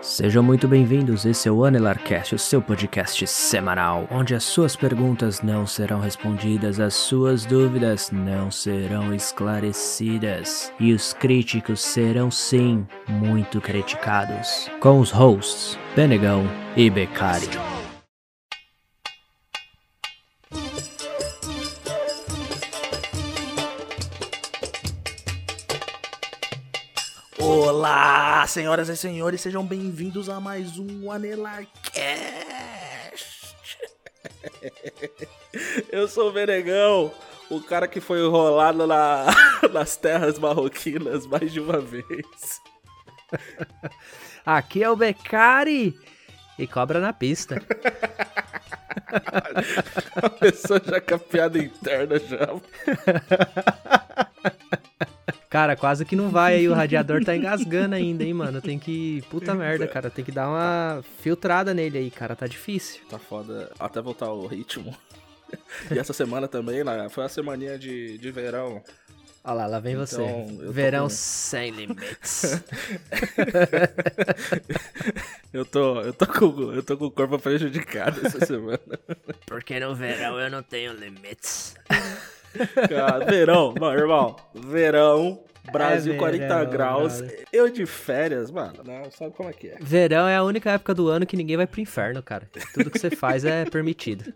Sejam muito bem-vindos, esse é o Anelarcast, o seu podcast semanal, onde as suas perguntas não serão respondidas, as suas dúvidas não serão esclarecidas e os críticos serão sim muito criticados. Com os hosts Benegão e Becari. Olá, senhoras e senhores, sejam bem-vindos a mais um Anelarcast. Eu sou o Benegão, o cara que foi enrolado na, nas terras marroquinas mais de uma vez. Aqui é o Becari e cobra na pista. A pessoa já com a piada interna já. Cara, quase que não vai aí, o radiador tá engasgando ainda, hein, mano. Tem que. Puta merda, cara. Tem que dar uma filtrada nele aí, cara. Tá difícil. Tá foda até voltar o ritmo. E essa semana também, né, foi a semaninha de, de verão. Olha lá, lá vem Então, você. Verão com- sem limites. Eu tô, eu tô com, eu tô com o corpo prejudicado essa semana. Porque no verão eu não tenho limites. Cara, verão, mano, irmão, verão, Brasil É 40 verão, graus, brother. eu de férias, mano, não, sabe como é que é. Verão é a única época do ano que ninguém vai pro inferno, cara. Tudo que você faz é permitido.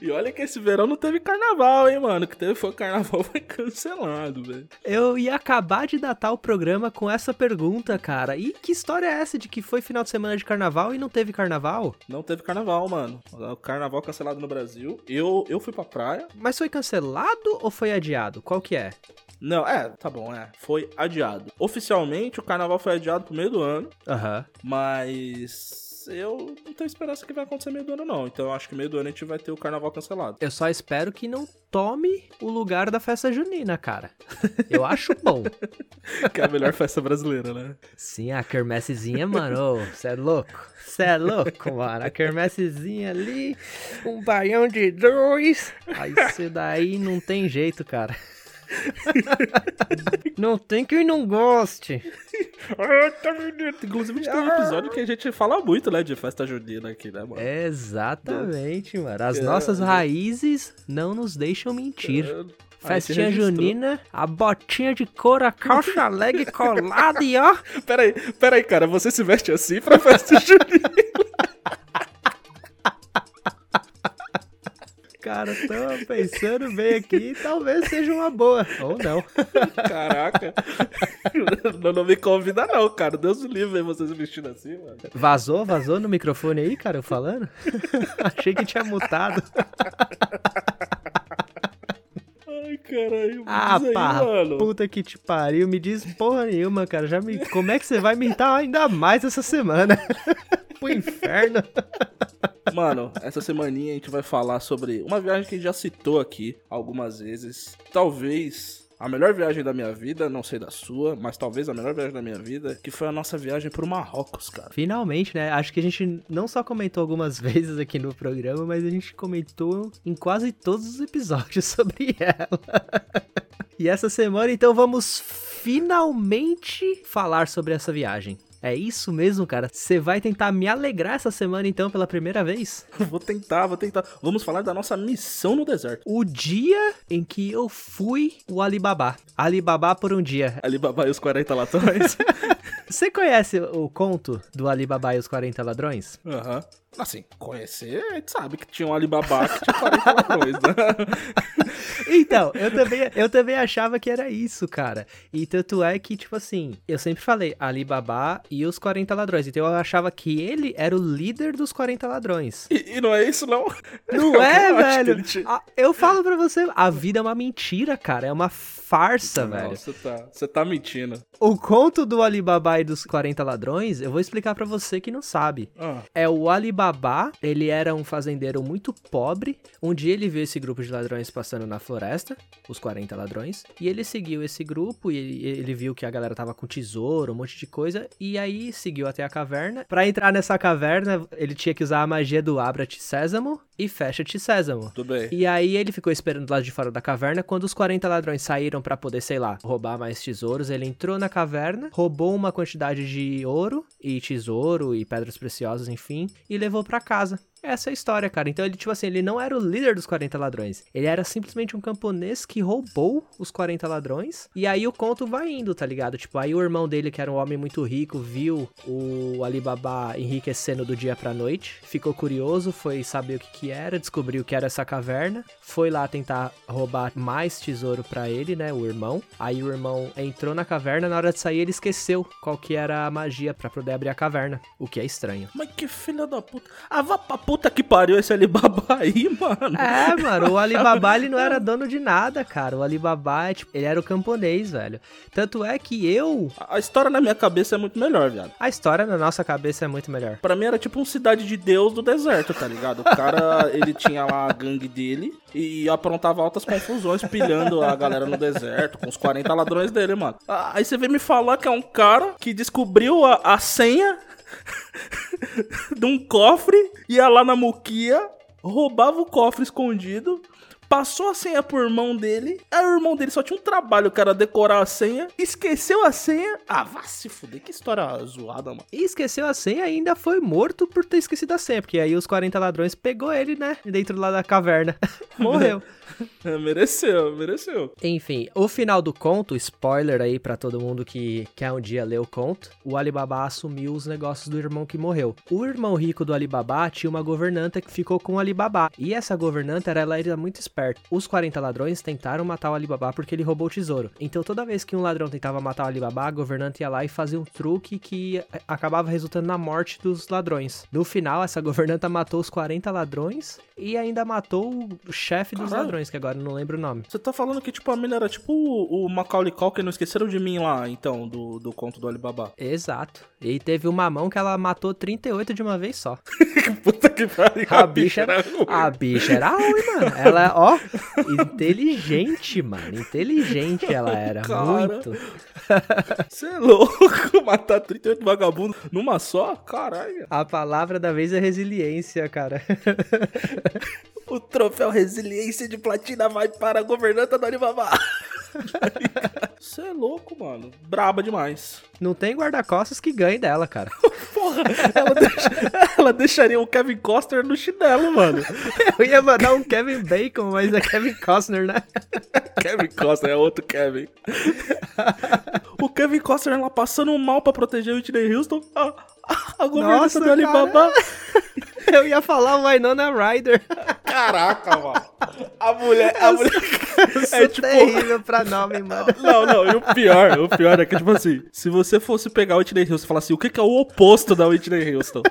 E olha que esse verão não teve carnaval, hein, mano, que teve foi carnaval foi cancelado, velho. Eu ia acabar de datar o programa com essa pergunta, cara. E que história é essa de que foi final de semana de carnaval e não teve carnaval? Não teve carnaval, mano. O carnaval cancelado no Brasil. Eu, eu fui pra praia. Mas foi cancelado ou foi adiado? Qual que é? Não, é, tá bom, é. Foi adiado. Oficialmente, o carnaval foi adiado pro meio do ano. Aham. Mas eu não tenho esperança que vai acontecer meio do ano, não. Então eu acho que meio do ano a gente vai ter o carnaval cancelado. Eu só espero que não tome o lugar da festa junina, cara. Eu acho bom. Que é a melhor festa brasileira, né? Sim, a quermessezinha, mano, você é louco. Você é louco, mano. A quermessezinha ali, um baião de dois. Aí isso daí não tem jeito, cara. Não tem quem não goste. Inclusive, a gente tem um episódio que a gente fala muito, né, de festa junina aqui, né, mano? Exatamente, mano. As É, nossas é. raízes não nos deixam mentir. É, Festinha junina, a botinha de couro, a calça leg colada e ó. Peraí, peraí, cara, você se veste assim pra festa junina? Cara, tô pensando bem aqui, talvez seja uma boa. Ou não. Caraca. não, não me convida não, cara. Deus me livre vocês vestindo assim, mano. Vazou, vazou no microfone aí, cara, eu falando? Achei que tinha mutado. Caralho. Ah, aí, pá, mano. puta que te pariu, me diz porra nenhuma, cara. Já me... Como é que você vai me irritar ainda mais essa semana? Pro inferno. Mano, essa semaninha a gente vai falar sobre uma viagem que a gente já citou aqui algumas vezes. Talvez a melhor viagem da minha vida, não sei da sua, mas talvez a melhor viagem da minha vida, que foi a nossa viagem pro Marrocos, cara. Finalmente, né? Acho que a gente não só comentou algumas vezes aqui no programa, mas a gente comentou em quase todos os episódios sobre ela. E essa semana, então, vamos finalmente falar sobre essa viagem. É isso mesmo, cara? Você vai tentar me alegrar essa semana, então, pela primeira vez? Vou tentar, vou tentar. Vamos falar da nossa missão no deserto. O dia em que eu fui o Alibaba. Alibaba por um dia. Alibaba e os 40 latões. Você conhece o conto do Alibaba e os 40 ladrões? Aham. Assim, conhecer, a gente sabe que tinha um Alibaba que tinha 40 latões, né? Então, eu também, eu também achava que era isso, cara. E tanto é que, tipo assim, eu sempre falei Alibaba e os 40 ladrões. Então eu achava que ele era o líder dos 40 ladrões. E, e não é isso, não? Não é, velho? Ah, Eu falo pra você, a vida é uma mentira, cara. É uma farsa, Não, velho. você tá, você tá mentindo. O conto do Alibaba dos 40 ladrões, eu vou explicar pra você que não sabe. Ah, É o Alibaba, ele era um fazendeiro muito pobre. Um dia ele viu esse grupo de ladrões passando na floresta, os 40 ladrões, e ele seguiu esse grupo e ele, ele viu que a galera tava com tesouro, um monte de coisa, e aí seguiu até a caverna. Para entrar nessa caverna, ele tinha que usar a magia do Abra-te Sésamo e Fecha-te Sésamo. Tudo bem. E aí ele ficou esperando lá de fora da caverna. Quando os 40 ladrões saíram para poder, sei lá, roubar mais tesouros, ele entrou na caverna, roubou uma quantidade de ouro e tesouro e pedras preciosas, enfim, e levou para casa. Essa é a história, cara. Então ele, tipo assim, ele não era o líder dos 40 ladrões. Ele era simplesmente um camponês que roubou os 40 ladrões. E aí o conto vai indo, tá ligado? Tipo, aí o irmão dele, que era um homem muito rico, viu o Alibaba enriquecendo do dia pra noite. Ficou curioso, foi saber o que que era, descobriu que era essa caverna. Foi lá tentar roubar mais tesouro pra ele, né? O irmão. Aí o irmão entrou na caverna, na hora de sair ele esqueceu qual que era a magia pra poder abrir a caverna. O que é estranho. Mas que filha da puta. Ah, vá pra puta que pariu esse Alibaba aí, mano. É, mano, o Alibaba ele não era dono de nada, cara. O Alibaba, tipo, ele era o camponês, velho. Tanto é que eu. A história na minha cabeça é muito melhor, viado. A história na nossa cabeça é muito melhor. Pra mim era tipo um cidade de Deus do deserto, tá ligado? O cara, ele tinha lá a gangue dele e aprontava altas confusões pilhando a galera no deserto com os 40 ladrões dele, mano. Aí você vem me falar que é um cara que descobriu a, a senha de um cofre, ia lá na muquia, roubava o cofre escondido, passou a senha pro irmão dele, aí o irmão dele só tinha um trabalho, que era decorar a senha, esqueceu a senha. Ah, vá se fuder, que história zoada, mano. E esqueceu a senha e ainda foi morto por ter esquecido a senha. Porque aí os 40 ladrões pegou ele, né? Dentro lá da caverna. Morreu. É, mereceu, mereceu. Enfim, o final do conto, spoiler aí pra todo mundo que quer um dia ler o conto, o Alibaba assumiu os negócios do irmão que morreu. O irmão rico do Alibaba tinha uma governanta que ficou com o Alibaba. E essa governanta era, ela era muito esperta. Os 40 ladrões tentaram matar o Alibaba porque ele roubou o tesouro. Então toda vez que um ladrão tentava matar o Alibaba, a governanta ia lá e fazia um truque que eh, acabava resultando na morte dos ladrões. No final, essa governanta matou os 40 ladrões e ainda matou o chefe dos Caralho. ladrões, que agora eu não lembro o nome. Você tá falando que, tipo, a mina era tipo o, Macaulay Culkin, não esqueceram de mim lá, então, do, do conto do Alibaba. Exato. E teve uma mão que ela matou 38 de uma vez só. Puta que pariu. A bicha era, a bicha era ruim, mano. Ela, ó, inteligente, mano. Inteligente ela era. Cara. Muito. Você é louco? Matar 38 vagabundos numa só? Caralho. A palavra da vez é resiliência, cara. O troféu Resiliência de Platina vai para a governanta do Alibaba. Você é louco, mano. Braba demais. Não tem guarda-costas que ganhe dela, cara. Porra, ela, deixa- ela deixaria o Kevin Costner no chinelo, mano. Eu ia mandar um Kevin Bacon, mas é Kevin Costner, né? Kevin Costner é outro Kevin. o Kevin Costner lá passando mal pra proteger o Whitney Houston. A, a, a governanta Nossa, do Alibaba. Eu ia falar o Winona Ryder. Caraca, mano. A mulher. A mulher é tipo. terrível pra nome, mano. Não, não, e o pior, o pior é que, tipo assim, se você fosse pegar o Whitney Houston e falar assim, o que, que é o oposto da Whitney Houston?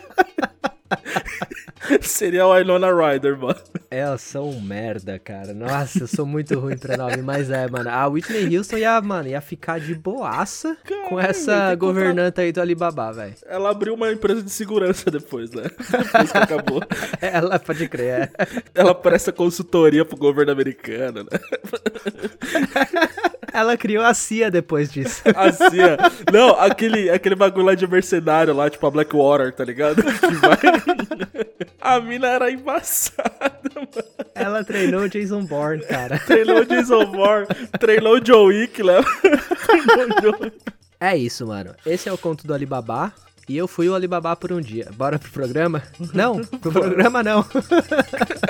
Seria a Winona Ryder, mano. Elas são um merda, cara. Nossa, eu sou muito ruim pra nome, mas é, mano. A Whitney Houston ia, mano, ia ficar de boaça com essa governanta aí do Alibaba, velho. Ela abriu uma empresa de segurança depois, né? Depois que acabou. Ela pode crer, é. Ela presta consultoria pro governo americano, né? Ela criou a CIA depois disso. Assim, ó. Não, aquele, aquele bagulho lá de mercenário lá, tipo a Blackwater, tá ligado? A mina era embaçada, mano. Ela treinou o Jason Bourne, cara. Treinou o Jason Bourne, treinou o Joe Wick, né? Treinou o Joe Wick. É isso, mano. Esse é o conto do Alibaba. E eu fui o Alibaba por um dia. Bora pro programa? Não, pro programa não.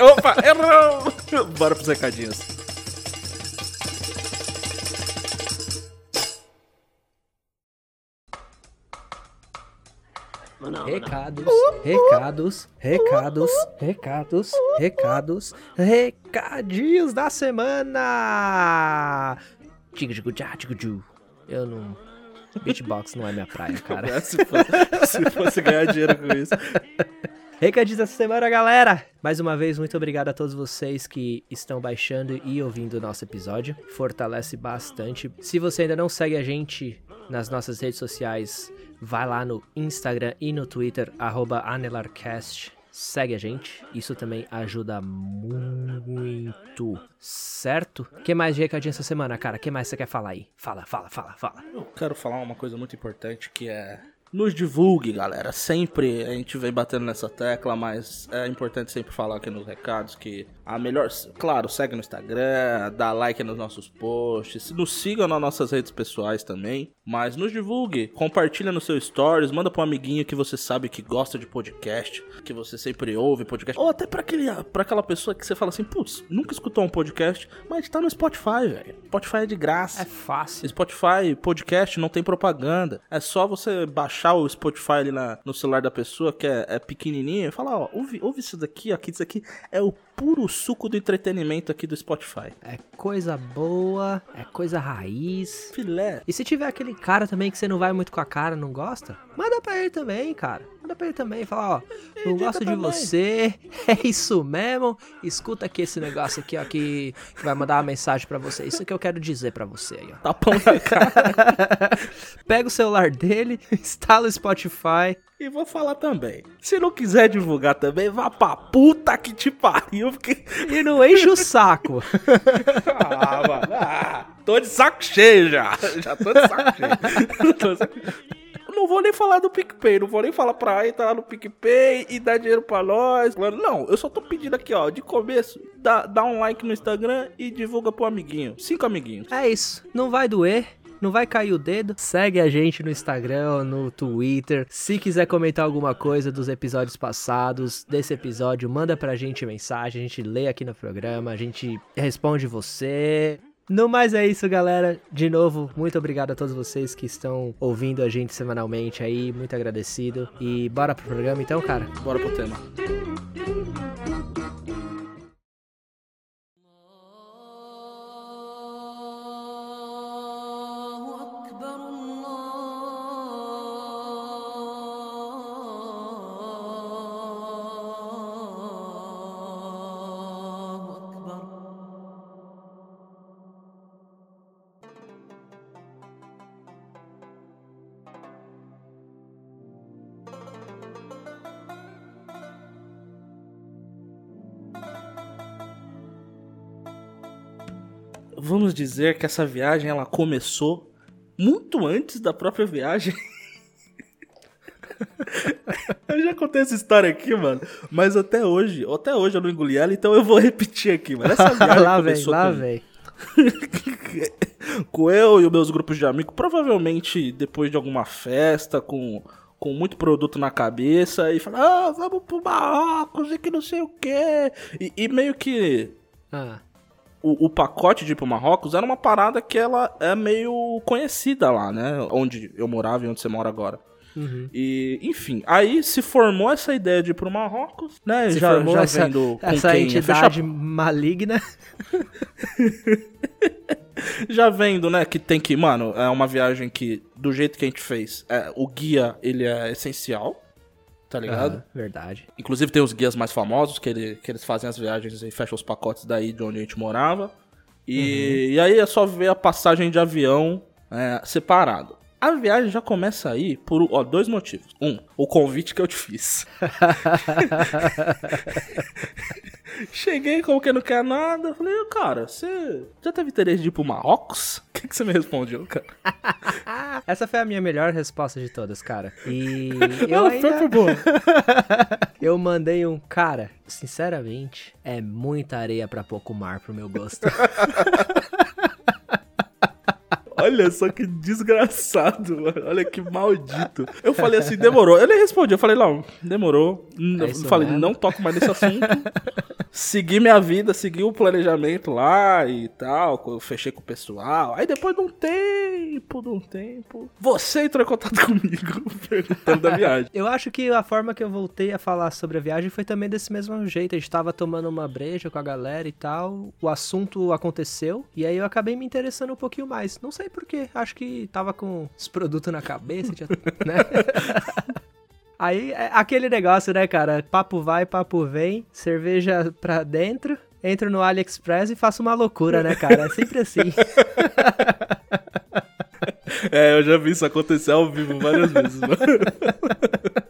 Opa, errou! Bora pros recadinhos. Recados, recados, recados, recados, recados, recadinhos da semana! Eu não. Beatbox não é minha praia, cara. Se fosse, se fosse ganhar dinheiro com isso. Recadinhos dessa semana, galera! Mais uma vez, muito obrigado a todos vocês que estão baixando e ouvindo o nosso episódio. Fortalece bastante. Se você ainda não segue a gente nas nossas redes sociais, vai lá no Instagram e no Twitter, AnelarCast. segue a gente. Isso também ajuda muito, certo? que mais de recadinho essa semana, cara? que mais você quer falar aí? Fala, fala, fala, fala. Eu quero falar uma coisa muito importante que é nos divulgue, galera. Sempre a gente vem batendo nessa tecla, mas é importante sempre falar aqui nos recados que a melhor. Claro, segue no Instagram, dá like nos nossos posts, nos siga nas nossas redes pessoais também. Mas nos divulgue, compartilha no seu stories, manda pra um amiguinho que você sabe que gosta de podcast, que você sempre ouve podcast. Ou até pra, aquele, pra aquela pessoa que você fala assim, putz, nunca escutou um podcast, mas tá no Spotify, velho. Spotify é de graça. É fácil. Spotify, podcast, não tem propaganda. É só você baixar o Spotify ali na, no celular da pessoa, que é, é pequenininho, e falar, ó, ouve, ouve isso daqui, ó, que isso aqui é o puro suco do entretenimento aqui do Spotify. É coisa boa, é coisa raiz. Filé. E se tiver aquele cara também que você não vai muito com a cara, não gosta, manda pra ele também, cara. Manda pra ele também, fala, ó, não gosto de você, é isso mesmo. Escuta aqui esse negócio aqui, ó, que, que vai mandar uma mensagem pra você. Isso que eu quero dizer pra você aí, ó. Tapão na cara. Pega o celular dele, instala o Spotify, e vou falar também. Se não quiser divulgar também, vá pra puta que te pariu. Porque... E não enche o saco. ah, mano. Ah, tô de saco cheio já. Já tô de saco cheio. Não vou nem falar do PicPay, não vou nem falar pra entrar no PicPay e dar dinheiro pra nós. Não, eu só tô pedindo aqui, ó, de começo, dá, dá um like no Instagram e divulga pro amiguinho. Cinco amiguinhos. É isso, não vai doer não vai cair o dedo. Segue a gente no Instagram, no Twitter. Se quiser comentar alguma coisa dos episódios passados, desse episódio, manda pra gente mensagem, a gente lê aqui no programa, a gente responde você. No mais é isso, galera. De novo, muito obrigado a todos vocês que estão ouvindo a gente semanalmente aí. Muito agradecido. E bora pro programa então, cara? Bora pro tema. Dizer que essa viagem ela começou muito antes da própria viagem. eu já contei essa história aqui, mano. Mas até hoje, até hoje eu não engoli ela, então eu vou repetir aqui, mano. Essa viagem lá começou lá com... com eu e os meus grupos de amigos, provavelmente depois de alguma festa, com, com muito produto na cabeça, e falar, ah, vamos pro Marrocos e que não sei o quê. E, e meio que. Ah o, o, pacote de ir pro Marrocos era uma parada que ela é meio conhecida lá, né? Onde eu morava e onde você mora agora. Uhum. E, enfim, aí se formou essa ideia de ir pro Marrocos, né? Se já, formou já essa, vendo com essa quem entidade maligna. já vendo, né, que tem que, mano, é uma viagem que, do jeito que a gente fez, é, o guia, ele é essencial tá ligado? verdade. Inclusive tem os guias mais famosos, que, ele, que eles fazem as viagens e fecham os pacotes daí de onde a gente morava. E, uhum. e aí é só ver a passagem de avião é, separado. A viagem já começa aí por ó, dois motivos. Um, o convite que eu te fiz. Cheguei como que não quer nada. Falei, cara, você já teve interesse de ir pro Marrocos? O que, que você me respondeu, cara? Essa foi a minha melhor resposta de todas, cara. E eu não, ainda... foi boa. eu mandei um, cara, sinceramente, é muita areia para pouco mar pro meu gosto. Olha só que desgraçado, mano. Olha que maldito. Eu falei assim, demorou. Eu nem respondi. Eu falei, não, demorou. É eu falei, mesmo? não toco mais nesse assunto. Segui minha vida, segui o planejamento lá e tal. Eu fechei com o pessoal. Aí depois de um tempo, de um tempo, você entrou em contato comigo perguntando da viagem. Eu acho que a forma que eu voltei a falar sobre a viagem foi também desse mesmo jeito. A gente tava tomando uma breja com a galera e tal. O assunto aconteceu. E aí eu acabei me interessando um pouquinho mais. Não sei sei porquê. Acho que tava com os produtos na cabeça, tinha, né? Aí, é aquele negócio, né, cara? Papo vai, papo vem, cerveja pra dentro, entro no AliExpress e faço uma loucura, né, cara? É sempre assim. É, eu já vi isso acontecer ao vivo várias vezes, mano.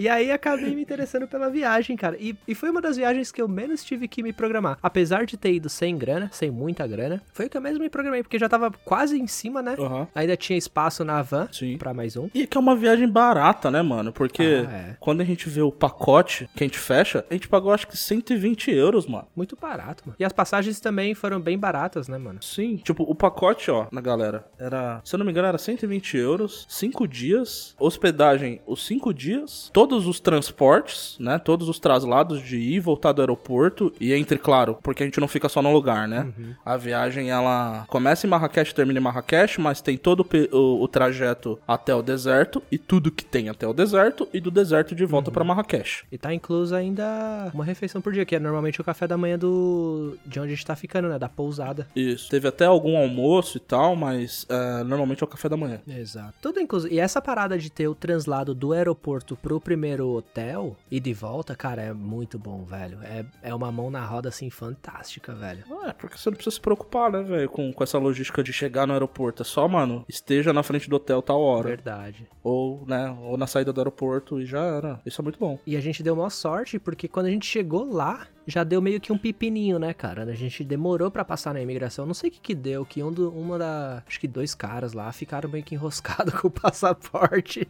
E aí acabei me interessando pela viagem, cara. E, e foi uma das viagens que eu menos tive que me programar. Apesar de ter ido sem grana, sem muita grana, foi o que eu mesmo me programei, porque já tava quase em cima, né? Aham. Ainda tinha espaço na van Sim. pra mais um. E que é uma viagem barata, né, mano? Porque Ah, é. quando a gente vê o pacote que a gente fecha, a gente pagou acho que 120 euros, mano. Muito barato, mano. E as passagens também foram bem baratas, né, mano? Sim, tipo, o pacote, ó, na galera, era, se eu não me engano, era 120 euros, 5 dias, hospedagem os 5 dias, todos os transportes, né, todos os traslados de ir e voltar do aeroporto, e entre, claro, porque a gente não fica só no lugar, né, a viagem, ela começa em Marrakech termina em Marrakech, mas tem todo o, o- trajeto até o deserto, e tudo que tem até o deserto, e do deserto de volta pra Marrakech. E tá incluso ainda uma refeição por dia, que é normalmente o café da manhã do de onde a gente tá ficando, né? Da pousada. Isso. Teve até algum almoço e tal, mas é, normalmente é o café da manhã. Exato. Tudo incluso. E essa parada de ter o translado do aeroporto pro primeiro hotel e de volta, cara, é muito bom, velho. É, é uma mão na roda, assim, fantástica, velho. É, porque você não precisa se preocupar, né, velho, com, com essa logística de chegar no aeroporto. É só, mano, esteja na frente do hotel tal hora. Verdade. Ou, né, ou na saída do aeroporto e já era. Isso é muito bom. E a gente deu maior sorte, porque quando a gente chegou lá, já deu meio que um pepininho, né, cara? A gente demorou pra passar na imigração. Não sei o que que deu, que um do, uma da... Acho que dois caras lá ficaram meio que enroscados com o passaporte.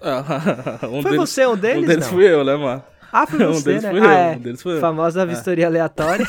um Foi você um deles, Um deles não? fui eu, né, mano? Ah, foi Um você, deles né? ah, eu, é. um deles fui eu. Famosa vistoria aleatória.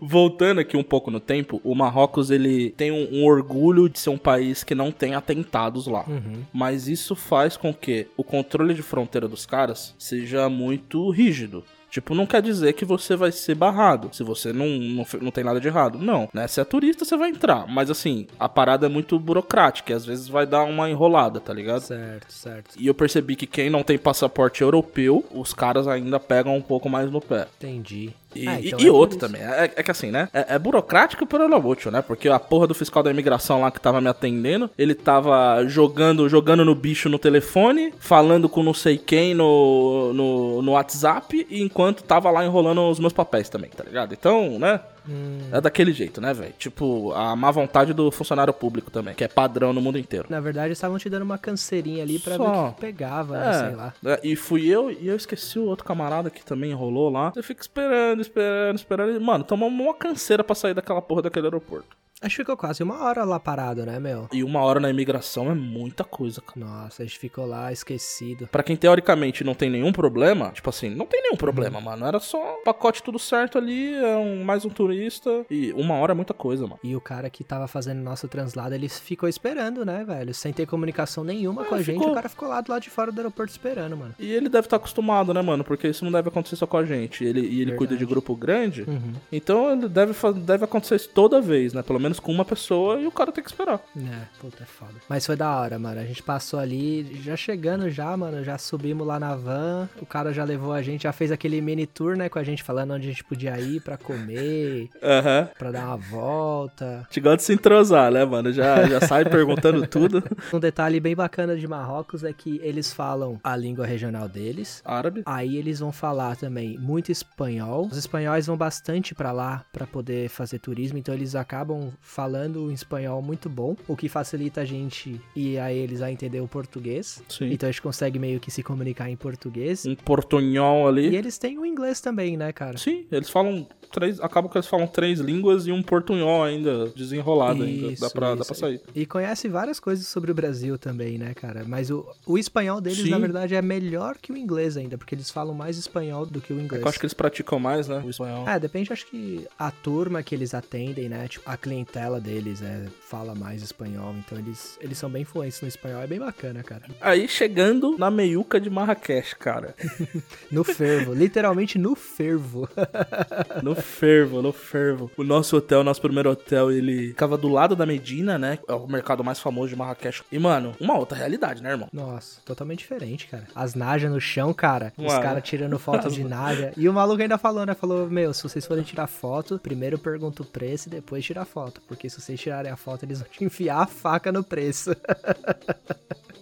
Voltando aqui um pouco no tempo, o Marrocos, ele tem um, um orgulho de ser um país que não tem atentados lá. Uhum. Mas isso faz com que o controle de fronteira dos caras seja muito rígido. Tipo, não quer dizer que você vai ser barrado se você não, não, não tem nada de errado. Não, né? Se é turista, você vai entrar. Mas assim, a parada é muito burocrática e às vezes vai dar uma enrolada, tá ligado? certo, certo. E eu percebi que quem não tem passaporte europeu, os caras ainda pegam um pouco mais no pé. Entendi. E, Ah, e- então e é por outro isso. também, é, é que assim, né? É, é burocrático pelo não útil, né? Porque a porra do fiscal da imigração lá que tava me atendendo, ele tava jogando jogando no bicho no telefone, falando com não sei quem no, no, no WhatsApp, e enquanto tava lá enrolando os meus papéis também, tá ligado? Então, né? Hum, É daquele jeito, né, velho? Tipo, a má vontade do funcionário público também, que é padrão no mundo inteiro. na verdade, estavam te dando uma canseirinha ali pra ver Só. o que pegava, né? Sei lá. É, e fui eu e eu esqueci o outro camarada que também enrolou lá. Eu fico esperando, esperando, esperando. E, mano, tomamos uma canseira pra sair daquela porra daquele aeroporto. Acho que ficou quase uma hora lá parado, né, meu? E uma hora na imigração é muita coisa, cara. Nossa, a gente ficou lá esquecido. Pra quem teoricamente não tem nenhum problema, tipo assim, não tem nenhum Uhum. problema, mano. Era só um pacote tudo certo ali, é um, mais um turista. E uma hora é muita coisa, mano. E o cara que tava fazendo nosso translado, ele ficou esperando, né, velho? Sem ter comunicação nenhuma É, com a gente, ficou. o cara ficou lá do lado de fora do aeroporto esperando, mano. E ele deve estar acostumado, né, mano? Porque isso não deve acontecer só com a gente. Ele, e ele cuida de Verdade. grupo grande. Uhum. Então ele deve, deve acontecer isso toda vez, né? Pelo menos com uma pessoa e o cara tem que esperar. É, puta, é foda. Mas foi da hora, mano. A gente passou ali, já chegando já, mano, já subimos lá na van. O cara já levou a gente, já fez aquele mini tour, né, com a gente falando onde a gente podia ir pra comer, Aham. pra dar uma volta. Te gosta de se entrosar, né, mano? Já, já sai perguntando tudo. Um detalhe bem bacana de Marrocos é que eles falam a língua regional deles. Árabe. Aí eles vão falar também muito espanhol. Os espanhóis vão bastante pra lá pra poder fazer turismo, então eles acabam falando um espanhol muito bom, o que facilita a gente e a eles a entender o português. Sim. Então a gente consegue meio que se comunicar em português. Um portunhol ali. E eles têm o inglês também, né, cara? Sim, eles falam três. Acaba que eles falam três línguas e um portunhol ainda, desenrolado ainda. Dá pra, dá isso. pra sair. E conhece várias coisas sobre o Brasil também, né, cara? Mas o, o espanhol deles, Sim. na verdade, é melhor que o inglês ainda, porque eles falam mais espanhol do que o É inglês. que eu acho que eles praticam mais, né? O espanhol. É, depende, acho que a turma que eles atendem, né? Tipo, a clientela deles é, fala mais espanhol, então eles, eles são bem fluentes no espanhol, é bem bacana, cara. Aí chegando na meiuca de Marrakech, cara. No fervo, literalmente no fervo. No fervo, no fervo. O nosso hotel, nosso primeiro hotel, ele ficava do lado da Medina, né? É o mercado mais famoso de Marrakech. E, mano, uma outra realidade, né, irmão? Nossa, totalmente diferente, cara. As najas no chão, cara. Os Mano. caras tirando foto de naja. E o maluco ainda falou, né? Falou, meu, se vocês forem tirar foto, primeiro pergunta o preço e depois tira a foto. Porque se vocês tirarem a foto, eles vão te enfiar a faca no preço.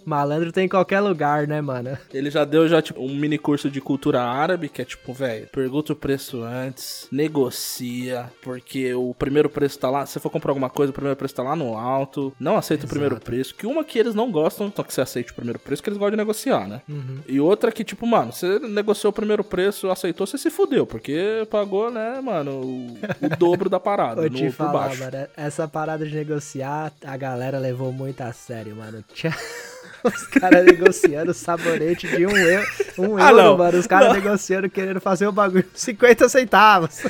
Malandro tem em qualquer lugar, né, mano? Ele já deu já tipo um mini curso de cultura árabe, que é tipo, velho, pergunta o preço antes, negocia, porque o primeiro preço tá lá, se você for comprar alguma coisa, o primeiro preço tá lá no alto, não aceita o primeiro preço, que uma que eles não gostam, só que você aceite o primeiro preço, que eles gostam de negociar, né? Uhum. E outra que, tipo, mano, você negociou o primeiro preço, aceitou, você se fudeu, porque pagou, né, mano, o, o dobro da parada, no, por falar, baixo. mano, essa parada de negociar, a galera levou muito a sério, mano. Tinha os caras negociando sabonete de um euro, um Ah, euro não. mano. Os caras negociando, querendo fazer o bagulho por 50 centavos.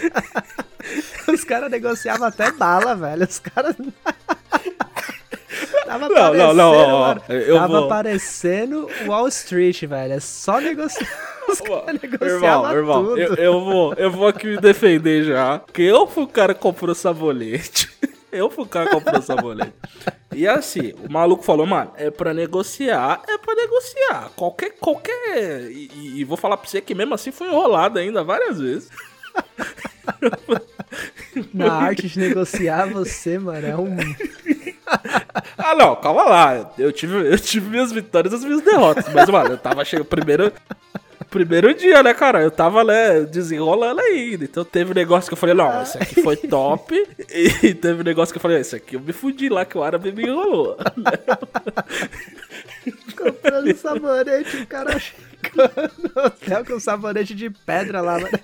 Os caras negociavam até bala, velho. Os caras... Tava Não, não, não, ó, ó, Tava vou- parecendo Wall Street, velho. É só negociar. Os caras Irmão, irmão, tudo. eu, eu vou, eu vou aqui me defender já. Porque eu fui o cara que comprou sabonete. Eu fui o cara que comprou sabonete. E assim, o maluco falou, mano, é pra negociar, é pra negociar. Qualquer, qualquer. E, e- e vou falar pra você que mesmo assim foi enrolado ainda várias vezes. Na arte de negociar, você, mano, é um. Ah, não, calma lá. Eu tive, eu tive minhas vitórias e as minhas derrotas. Mas, mano, eu tava chegando primeiro. Primeiro dia, né, cara? Eu tava, né, desenrolando ainda. Então teve um negócio que eu falei, não, esse aqui foi top. E teve um negócio que eu falei, esse aqui eu me fudi lá, que o árabe me enrolou. Comprando sabonete, o cara chegando no hotel com sabonete de pedra lá, mano.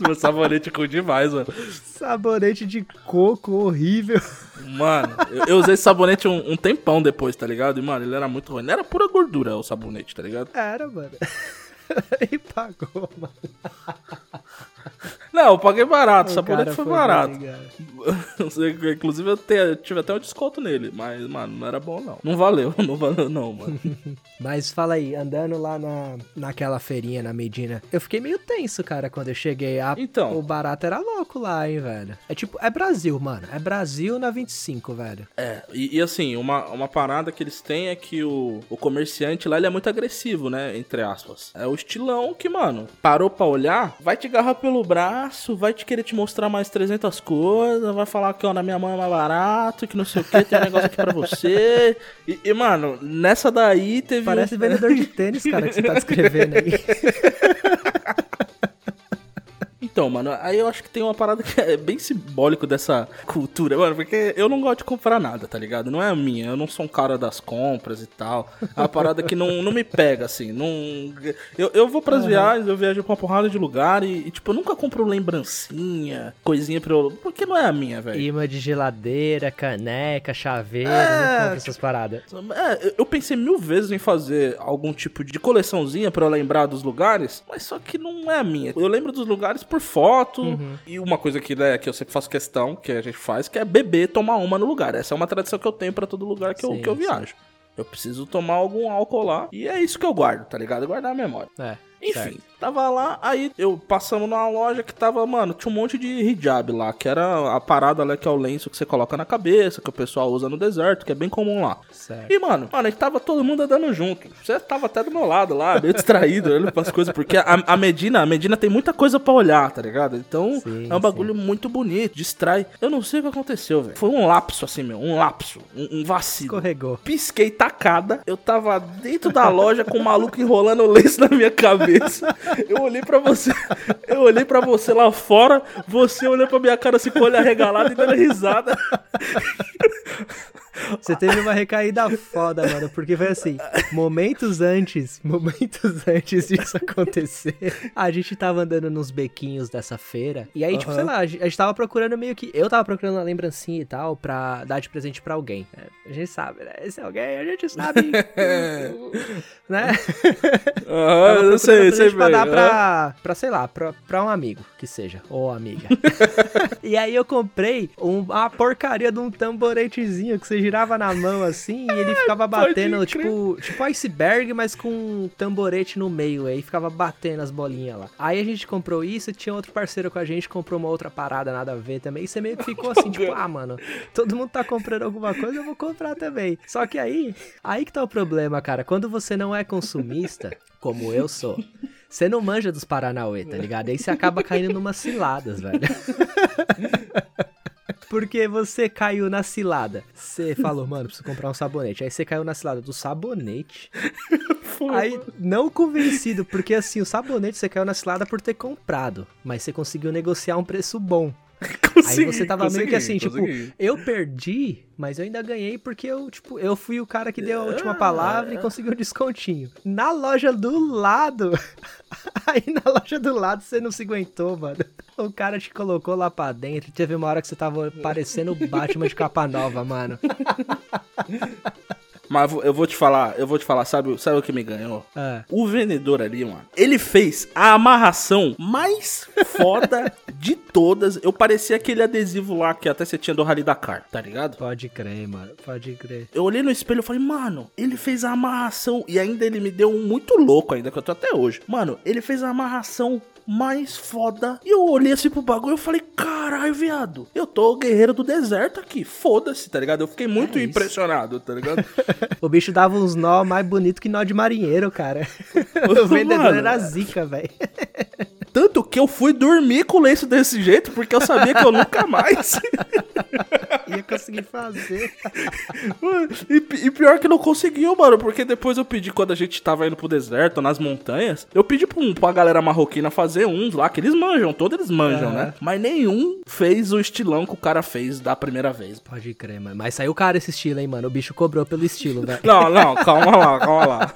Meu sabonete com demais, mano. Sabonete de coco horrível. Mano, eu, eu usei esse sabonete um, um tempão depois, tá ligado? E, mano, ele era muito ruim. Não era pura gordura o sabonete, tá ligado? Era, mano. E pagou, mano. Não, eu paguei barato, o sabonete foi foi barato. bem, Inclusive, eu, te- eu tive até um desconto nele. Mas, mano, não era bom, não. Não valeu, não valeu, não, mano. Mas fala aí, andando lá na, naquela feirinha na Medina, eu fiquei meio tenso, cara, quando eu cheguei. A, Então. O barato era louco lá, hein, velho. É tipo, é Brasil, mano. É Brasil na 25, velho. É, e, e assim, uma, uma parada que eles têm é que o, o comerciante lá, ele é muito agressivo, né? Entre aspas. É o estilão que, mano, parou pra olhar, vai te agarrar pelo braço, vai te querer te mostrar mais 300 coisas, vai falar que, ó, na minha mão é mais barato, que não sei o que, tem um negócio aqui pra você. E, e, mano, nessa daí teve... Parece um... vendedor de tênis, cara, que você tá descrevendo aí. Então, mano, aí eu acho que tem uma parada que é bem simbólico dessa cultura, mano, porque eu não gosto de comprar nada, tá ligado? Não é a minha, eu não sou um cara das compras e tal. É uma parada que não, não me pega, assim, não... Eu, eu vou pras viagens, eu viajo pra uma porrada de lugar e, e, tipo, eu nunca compro lembrancinha, coisinha pra eu... Porque não é a minha, velho. Imã de geladeira, caneca, chaveiro, É, não compra essas paradas. É, eu- eu pensei mil vezes em fazer algum tipo de coleçãozinha pra eu lembrar dos lugares, mas só que não é a minha. Eu lembro dos lugares por foto Uhum. e uma coisa que, né, que eu sempre faço questão, que a gente faz, que é beber, tomar uma no lugar. Essa é uma tradição que eu tenho pra todo lugar que, eu, Sim, que eu sim. viajo. Eu preciso tomar algum álcool lá e é isso que eu guardo, tá ligado? Guardar a memória. É. Enfim, certo. tava lá, aí eu passamos numa loja que tava, mano, tinha um monte de hijab lá, que era a parada lá que é o lenço que você coloca na cabeça, que o pessoal usa no deserto, que é bem comum lá. Certo. E, mano, mano, a gente tava todo mundo andando junto. Você tava até do meu lado lá, meio distraído, olhando pras coisas, porque a, a Medina, a Medina tem muita coisa pra olhar, tá ligado? Então, Sim, é um bagulho muito bonito, distrai. Eu não sei o que aconteceu, velho. Foi um lapso, assim, meu, um lapso, um, um vacilo. Escorregou. Pisquei tacada, eu tava dentro da loja com o maluco enrolando o lenço na minha cabeça. Eu olhei pra você, eu olhei pra você lá fora, você olhou pra minha cara assim com o olho arregalado e dando risada. Você teve uma recaída foda, mano, porque foi assim, momentos antes, momentos antes disso acontecer, a gente tava andando nos bequinhos dessa feira, e aí, tipo, sei Aham. lá, a gente tava procurando meio que, eu tava procurando uma lembrancinha e tal, pra dar de presente pra alguém. É, a gente sabe, né? Esse alguém, a gente sabe, né? Ah, Tava eu sei, sei pra bem. dar aham. pra, pra, sei lá, pra, pra um amigo, que seja, ou amiga. e aí eu comprei um- uma porcaria de um tamboretezinho que você girava na mão assim e ele ficava Pode batendo, tipo, tipo iceberg, mas com um tamborete no meio, aí ficava batendo as bolinhas lá. Aí a gente comprou isso, tinha outro parceiro com a gente, comprou uma outra parada, nada a ver também, e você meio que ficou assim, tipo, ah, mano, todo mundo tá comprando alguma coisa, eu vou comprar também. Só que aí, aí que tá o problema, cara, quando você não é consumista, como eu sou, você não manja dos Paranauê, tá ligado? Aí você acaba caindo numas ciladas, velho. Porque você caiu na cilada. Você falou, mano, preciso comprar um sabonete. Aí você caiu na cilada do sabonete. Aí, não convencido, porque assim, o sabonete você caiu na cilada por ter comprado. Mas você conseguiu negociar um preço bom. Consegui, Aí você tava meio que assim, consegui. tipo, eu perdi, mas eu ainda ganhei porque eu, tipo, eu fui o cara que deu a última palavra e conseguiu um descontinho. Na loja do lado, aí na loja do lado você não se aguentou, mano. O cara te colocou lá pra dentro, teve uma hora que você tava parecendo o Batman de capa nova, mano. Mas eu vou- te falar, eu vou te falar, sabe, sabe o que me ganhou? Ah, O vendedor ali, mano, ele fez a amarração mais foda de todas. Eu parecia aquele adesivo lá que até você tinha do Rally Dakar, tá ligado? pode crer, mano, pode crer. Eu olhei no espelho e falei, mano, ele fez a amarração. E ainda ele me deu um muito louco ainda, que eu tô até hoje. Mano, ele fez a amarração mais foda. E eu olhei assim pro bagulho e falei, caralho, viado. Eu tô guerreiro do deserto aqui. Foda-se, tá ligado? Eu fiquei muito É impressionado, tá ligado? O bicho dava uns nó mais bonito que nó de marinheiro, cara. O vendedor Mano. era zica, velho. Tanto que eu fui dormir com o lenço desse jeito, porque eu sabia que eu nunca mais. Ia conseguir fazer. Mano, e, e pior que não conseguiu, mano, porque depois eu pedi, quando a gente tava indo pro deserto, nas montanhas, eu pedi pra, um, pra galera marroquina fazer uns lá, que eles manjam, todos eles manjam, Aham. né? Mas nenhum fez o estilão que o cara fez da primeira vez. Pode crer, mano. Mas saiu caro esse estilo, hein, mano. O bicho cobrou pelo estilo, velho. Não, não, calma lá, calma lá.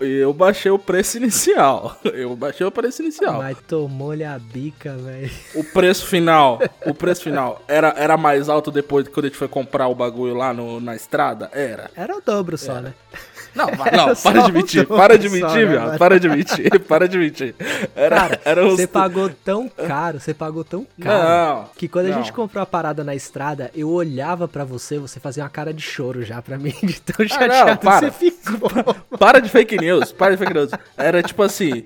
Eu baixei o preço inicial. Eu baixei o preço inicial. Mas tomou-lhe a bica, velho. O preço final, o preço final era, era mais alto depois quando a gente foi comprar o bagulho lá no, na estrada? Era. Era o dobro só, né? Não, não, Só para de mentir, para de só, mentir, né, mano? Para de mentir, para de mentir. Era, Cara, era você pagou tão caro, você pagou tão caro. Não, Que quando não. a gente comprou a parada na estrada, eu olhava pra você, você fazia uma cara de choro já pra mim, de tão chateado Ah, para. você ficou. Para de fake news, para de fake news. Era tipo assim,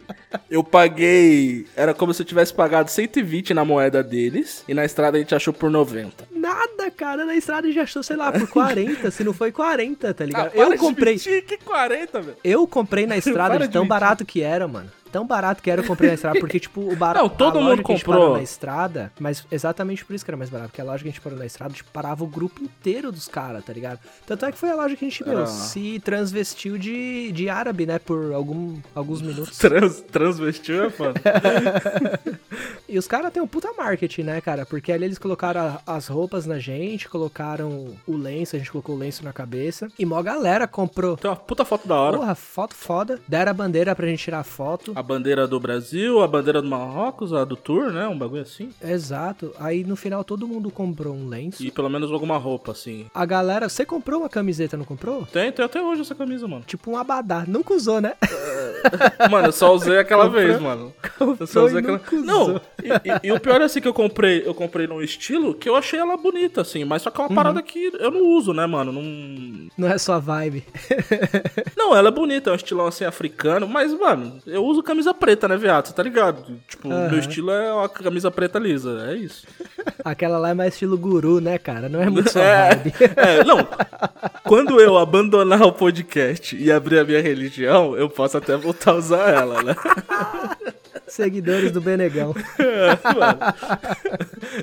eu paguei, era como se eu tivesse pagado 120 na moeda deles e na estrada a gente achou por 90. Nada, cara, na estrada já achou, sei lá, por 40, se não foi 40, tá ligado? Ah, eu comprei, mentir, que 40, velho. eu comprei na estrada de de tão mentir. barato que era, mano. Tão barato que era, eu comprei na estrada, porque, tipo, o barato. Não, todo a mundo loja que a gente comprou. na estrada, mas exatamente por isso que era mais barato, porque a loja que a gente parou na estrada, tipo, parava o grupo inteiro dos caras, tá ligado? Tanto é que foi a loja que a gente, meu, Ah. se transvestiu de, de árabe, né, por algum, alguns minutos. Trans, transvestiu é foda. E os caras têm um puta marketing, né, cara? Porque ali eles colocaram a- as roupas na gente, colocaram o lenço, a gente colocou o lenço na cabeça. E mó galera comprou. Tem uma puta foto da hora. Porra, foto foda. Deram a bandeira pra gente tirar foto. A bandeira do Brasil, a bandeira do Marrocos, a do Tour, né? Um bagulho assim. Exato. Aí no final todo mundo comprou um lenço. E pelo menos alguma roupa, assim. A galera, você comprou uma camiseta, não comprou? Tem, tem até hoje essa camisa, mano. Tipo um abadá. Nunca usou, né? Mano, eu só usei aquela Comprou- vez, mano. Eu só usei aquela. Não, e, e- e o pior é assim que eu comprei, eu comprei num estilo que eu achei ela bonita, assim, mas só que é uma parada que eu não uso, né, mano? Não. Não é sua vibe. Não, ela é bonita, é um estilão assim africano, mas, mano, eu uso camisa preta, né, viado? Você tá ligado? Tipo, o Aham. meu estilo é uma camisa preta lisa, é isso. Aquela lá é mais estilo guru, né, cara? Não é muito sua É, vibe. é, não. Quando eu abandonar o podcast e abrir a minha religião, eu posso até voltar a usar ela, né? Seguidores do Benegão. É, mano.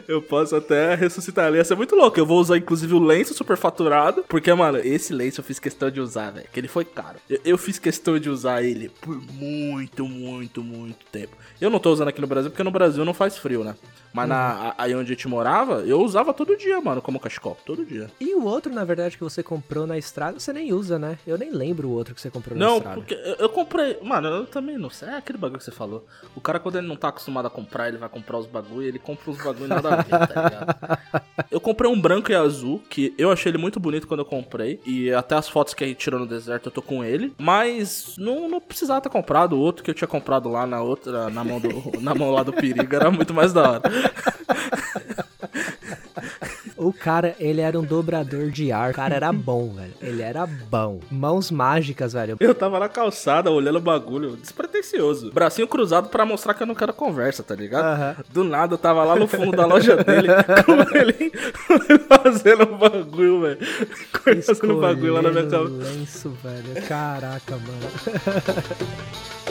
Eu posso até ressuscitar ali. Ia ser muito louco. Eu vou usar, inclusive, o lenço superfaturado. Porque, mano, esse lenço eu fiz questão de usar, velho. Que ele foi caro. Eu, eu fiz questão de usar ele por muito, muito, muito tempo. Eu não tô usando aqui no Brasil, porque no Brasil não faz frio, né? Mas na, a- aí onde a gente morava, eu usava todo dia, mano, como cachecol. Todo dia. E o outro, na verdade, que você comprou na estrada, você nem usa, né? Eu nem lembro o outro que você comprou na Não, estrada. porque eu, eu comprei. Mano, eu também não sei. É aquele bagulho que você falou. O cara, quando ele não tá acostumado a comprar, ele vai comprar os bagulho, ele compra os bagulho nada a ver, tá ligado? Eu comprei um branco e azul, que eu achei ele muito bonito quando eu comprei. E até as fotos que a gente tirou no deserto eu tô com ele. Mas não, não precisava ter comprado. O outro que eu tinha comprado lá na outra, na mão, do, na mão lá do perigo, era muito mais da hora. O cara, ele era um dobrador de ar. O cara era bom, velho. Ele era bom. Mãos mágicas, velho. Eu tava na calçada olhando o bagulho, despretensioso. Bracinho cruzado pra mostrar que eu não quero conversa, tá ligado? Do nada eu tava lá no fundo da loja dele, com ele fazendo o bagulho, velho. Fazendo o bagulho lá na minha cabeça. lenço, velho. Caraca, mano.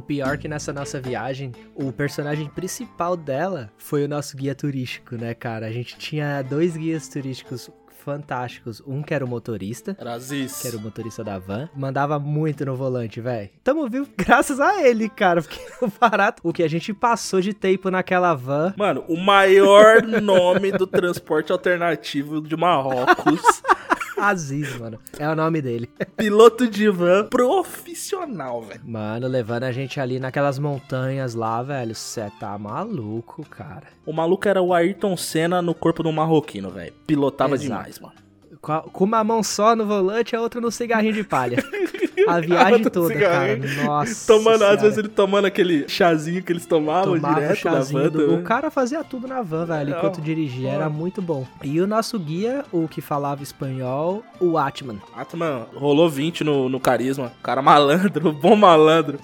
pior que nessa nossa viagem, o personagem principal dela foi o nosso guia turístico, né, cara? A gente tinha dois guias turísticos fantásticos. Um que era o motorista. Era Aziz. Que era o motorista da van. Mandava muito no volante, velho. Tamo vivo graças a ele, cara. Porque o barato, o que a gente passou de tempo naquela van. Mano, o maior nome do transporte alternativo de Marrocos. Aziz, mano. É o nome dele. Piloto de van profissional, velho. Mano, levando a gente ali naquelas montanhas lá, velho. Cê tá maluco, cara. O maluco era o Ayrton Senna no corpo do marroquino, velho. Pilotava Exato. demais, mano. Com uma mão só no volante e a outra no cigarrinho de palha. A viagem toda, cara. Nossa. Tomando, senhora. às vezes ele tomando aquele chazinho que eles tomavam Tomava o direto na van. do-. O cara fazia tudo na van, velho, Não, enquanto dirigia. Era muito bom. E o nosso guia, o que falava espanhol, o Atman. Atman rolou 20 no, no carisma. Cara malandro, bom malandro.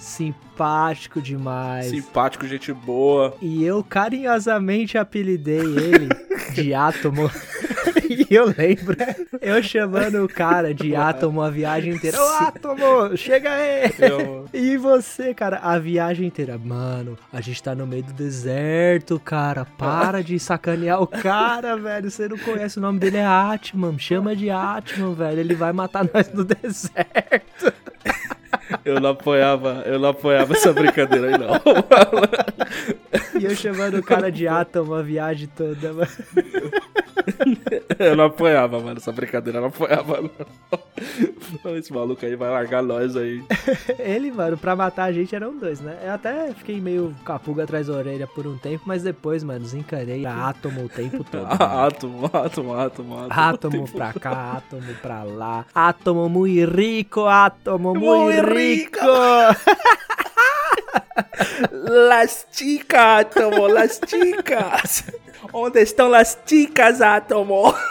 Simpático demais. Simpático, gente boa. E eu carinhosamente apelidei ele de Átomo. e eu lembro, eu chamando o cara de Átomo a viagem inteira. Ô, Átomo, chega aí! Eu- E você, cara, a viagem inteira. Mano, a gente tá no meio do deserto, cara. Para de sacanear o cara, velho. Você não conhece o nome dele, é Atman. Chama de Atman, velho. Ele vai matar nós no deserto. Eu não apoiava, eu não apoiava essa brincadeira aí, não. E eu chamando o cara de Átomo a viagem toda, mano. Eu não apoiava, mano, essa brincadeira, eu não apoiava, não. Esse maluco aí vai largar nós aí. Ele, mano, pra matar a gente eram dois, né? Eu até fiquei meio capuga atrás da orelha por um tempo, mas depois, mano, desencanei pra átomo o tempo todo. Átomo, átomo, átomo, átomo. Átomo pra cá, átomo pra lá. Átomo muito rico, átomo muito rico. Las chicas, átomo, las chicas. Onde estão las chicas, átomo?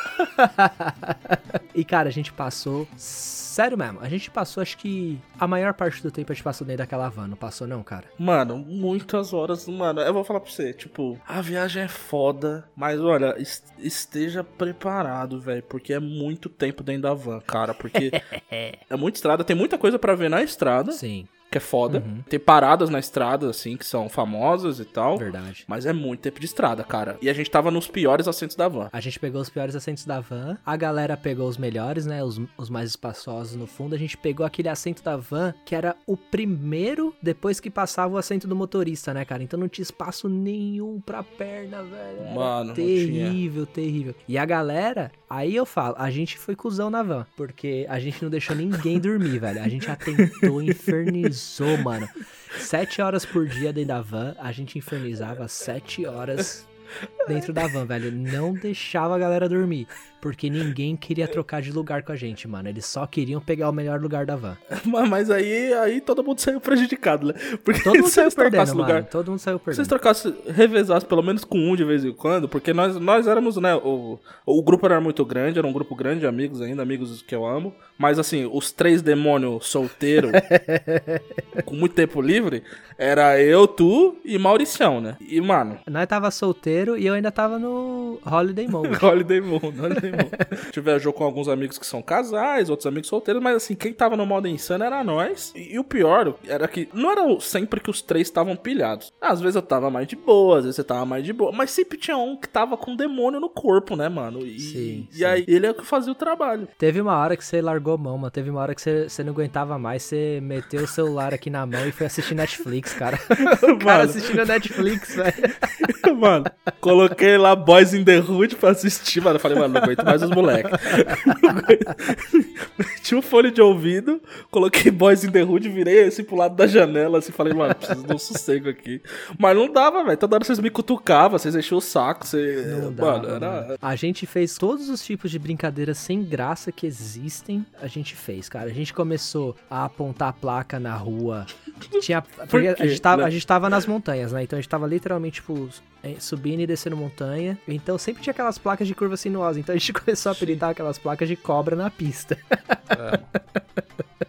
E, cara, a gente passou. Sério mesmo, a gente passou, acho que a maior parte do tempo a gente passou dentro daquela van, não passou, não, cara? Mano, muitas horas, mano. Eu vou falar pra você, tipo, a viagem é foda, mas olha, es- esteja preparado, velho, porque é muito tempo dentro da van, cara, porque é muita estrada, tem muita coisa pra ver na estrada, Sim, que é foda. Uhum. Tem paradas na estrada, assim, que são famosas e tal. verdade. Mas é muito tempo de estrada, cara. E a gente tava nos piores assentos da van. A gente pegou os piores assentos da van, a galera pegou os melhores, né? Os, os mais espaçosos no fundo. A gente pegou aquele assento da van que era o primeiro depois que passava o assento do motorista, né, cara? Então não tinha espaço nenhum pra perna, velho. Era Mano, terrível, terrível. E a galera, aí eu falo, a gente foi cuzão na van, porque a gente não deixou ninguém dormir, velho. A gente já tentou, infernizou, mano. Sete horas por dia dentro da van, a gente infernizava sete horas dentro da van, velho. Não deixava a galera dormir. Porque ninguém queria trocar de lugar com a gente, mano. Eles só queriam pegar o melhor lugar da van. Mas aí, aí todo mundo saiu prejudicado, né? Porque Todo mundo se saiu perdendo, lugar, mano. Todo mundo saiu Se vocês perdendo. trocassem, revezassem pelo menos com um de vez em quando, porque nós, nós éramos, né, o, o grupo era muito grande, era um grupo grande de amigos ainda, amigos que eu amo, mas assim, os três demônios solteiros, com muito tempo livre, era eu, tu e Mauricião, né? E, mano, Nós tava solteiro e eu ainda tava no Holiday Mode. Holiday Holiday Moon. A gente viajou com alguns amigos que são casais, outros amigos solteiros, mas assim, quem tava no modo insano era nós. E, e o pior era que não era sempre que os três estavam pilhados. Às vezes eu tava mais de boa, às vezes você tava mais de boa, mas sempre tinha um que tava com um demônio no corpo, né, mano? E, Sim, e sim. aí ele é o que fazia o trabalho. Teve uma hora que você largou a mão, mano. Teve uma hora que você, você não aguentava mais. Você meteu o celular aqui na mão e foi assistir Netflix, cara. O cara Mano. assistindo Netflix, velho. mano, coloquei lá Boys in the Hood pra assistir, mano. Eu falei, mano, não aguento mais os moleques. Tinha um fone de ouvido, coloquei Boys in the Hood, virei assim pro lado da janela, assim, falei, mano, preciso de um sossego aqui. Mas não dava, velho. Toda hora vocês me cutucavam, vocês enchiam o saco, você. Não mano, era. mano. A gente fez todos os tipos de brincadeiras sem graça que existem. A gente fez, cara. A gente começou a apontar a placa na rua. Tinha, porque a, gente tava, né? a gente tava nas montanhas, né? Então a gente tava literalmente, tipo, subindo e descendo montanha. Então sempre tinha aquelas placas de curva sinuosa. Então a gente começou a apelidar aquelas placas de cobra na pista.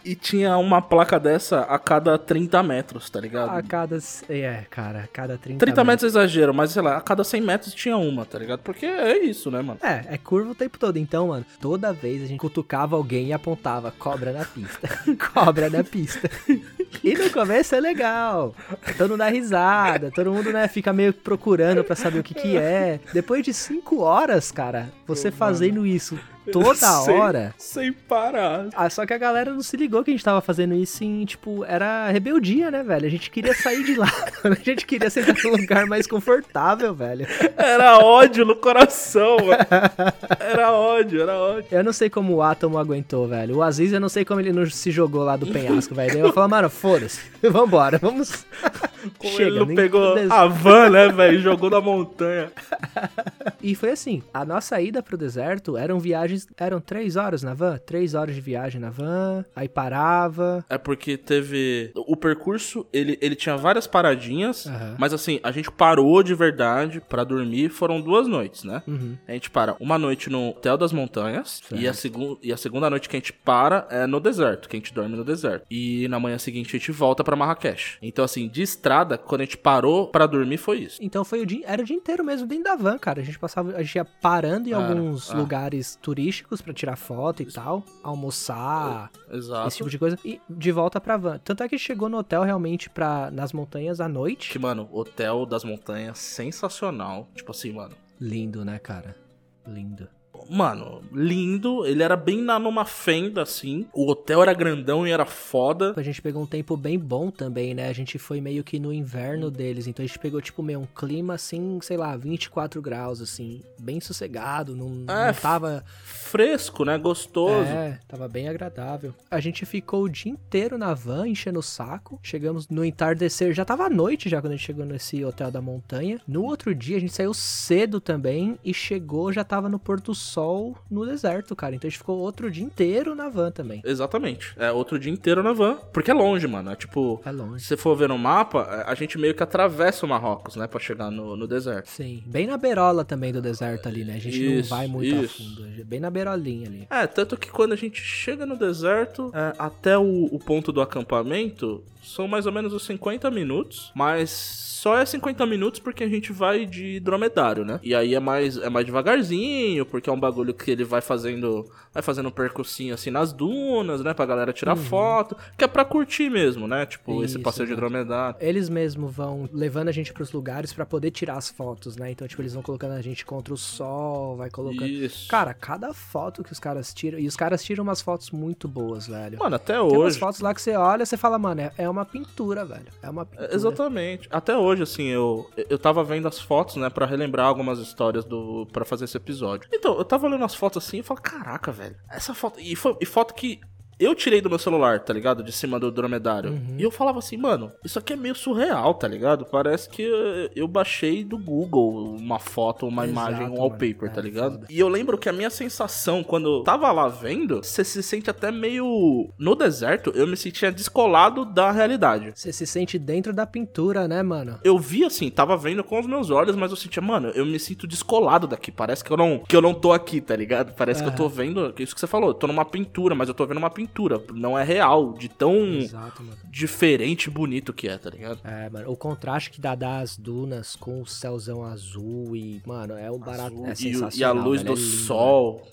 E tinha uma placa dessa a cada 30 metros, tá ligado? A cada. É, cara, a cada 30, 30 metros é exagero, mas sei lá, a cada 100 metros tinha uma, tá ligado? Porque é isso, né, mano? É, é curva o tempo todo. Então, mano, toda vez a gente cutucava alguém e apontava cobra na pista. cobra na pista. E no começo é legal. Todo mundo dá risada, todo mundo, né, fica meio procurando pra saber o que que é. Depois de cinco horas, cara, você fazendo isso toda Sem- hora. Sem parar. Ah, só que a galera não se ligou que a gente tava fazendo isso em, tipo, era rebeldia, né, velho? A gente queria sair de lá. a gente queria sentar num lugar mais confortável, velho. Era ódio no coração, mano. Era ódio, era ódio. Eu não sei como o Átomo aguentou, velho. O Aziz, eu não sei como ele não se jogou lá do penhasco, velho. Daí eu falo, mano, foda-se. Vambora, vamos. Como ele não pegou des- a van, né, velho? Jogou na montanha. E foi assim, a nossa ida pro deserto eram viagens, eram três horas na van, três horas de viagem na van, aí parava. É porque teve. O percurso, ele, ele tinha várias paradinhas, Aham. mas assim, a gente parou de verdade pra dormir. Foram duas noites, né? Uhum. A gente para uma noite no Hotel das Montanhas e a, segun... e a segunda noite que a gente para é no deserto, que a gente dorme no deserto. E na manhã seguinte a gente volta pra Marrakech. Então, assim, de estrada, quando a gente parou pra dormir, foi isso. Então foi o dia, era o dia inteiro mesmo dentro da van, cara. A gente passava, a gente ia parando em alguns ah. lugares turísticos pra tirar foto e tal, almoçar, Exato. esse tipo de coisa e de volta pra van. Tanto é que chegou no hotel realmente para nas montanhas à noite. Que, mano, Hotel das Montanhas, sensacional. Tipo assim, mano. Lindo, né, cara? Lindo. Mano, lindo. Ele era bem na, numa fenda, assim. O hotel era grandão e era foda. A gente pegou um tempo bem bom também, né? A gente foi meio que no inverno deles, então a gente pegou, tipo, meio um clima assim, sei lá, 24 graus, assim, bem sossegado, não, É, não tava. Fresco, né? Gostoso. É, tava bem agradável. A gente ficou o dia inteiro na van, enchendo o saco. Chegamos no entardecer, já tava à noite já quando a gente chegou nesse hotel da montanha. No outro dia a gente saiu cedo também e chegou, já tava no pôr do sol no deserto, cara. Então a gente ficou outro dia inteiro na van também. Exatamente. É outro dia inteiro na van. Porque é longe, mano. É tipo. É longe. Se você for ver no mapa, a gente meio que atravessa o Marrocos, né? Pra chegar no, no deserto. Sim, bem na beirola também do deserto ali, né? A gente Isso, não vai muito a isso. fundo, bem na beirolinha ali. É, tanto que quando a gente chega no deserto, é, até o, o ponto do acampamento, são mais ou menos os 50 minutos, mas só é 50 minutos porque a gente vai de dromedário, né? E aí é mais, é mais devagarzinho, porque é um bagulho que ele vai fazendo, vai fazendo um percursinho assim nas dunas, né? Pra galera tirar foto, que é pra curtir mesmo, né? Tipo, esse Uhum. Isso, passeio de dromedário. Eles mesmo vão levando a gente pros lugares pra poder tirar as fotos, né? Então, tipo, eles vão colocando a gente contra o sol, vai colocando. Isso. Cara, cada foto que os caras tiram. E os caras tiram umas fotos muito boas, velho. Mano, até Tem umas hoje. fotos lá que você olha e você fala, mano, é, é uma pintura, velho. É uma pintura. Exatamente. Até hoje, assim, eu, eu tava vendo as fotos, né, Pra relembrar algumas histórias do para fazer esse episódio. Então, eu tava olhando as fotos assim e falei, caraca, velho, essa foto. E, foi, e foto que eu tirei do meu celular, tá ligado? De cima do dromedário. Uhum. E eu falava assim, mano, isso aqui é meio surreal, tá ligado? Parece que eu, baixei do Google uma foto, uma Exato, imagem, um mano. wallpaper, É, tá ligado? foda. E eu lembro que a minha sensação quando eu tava lá vendo, você se sente até meio. No deserto, eu me sentia descolado da realidade. Você se sente dentro da pintura, né, mano? Eu vi assim, tava vendo com os meus olhos, mas eu sentia, mano, eu me sinto descolado daqui. Parece que eu não, que eu não tô aqui, tá ligado? Parece que eu tô vendo, isso que você falou, eu tô numa pintura, mas eu tô vendo uma pintura. Não é real, de tão Exato, diferente e bonito que é, tá ligado? É, mano, o contraste que dá das dunas com o céuzão azul e, mano, é um barato. Azul é e, e a luz velho, do é lindo, sol.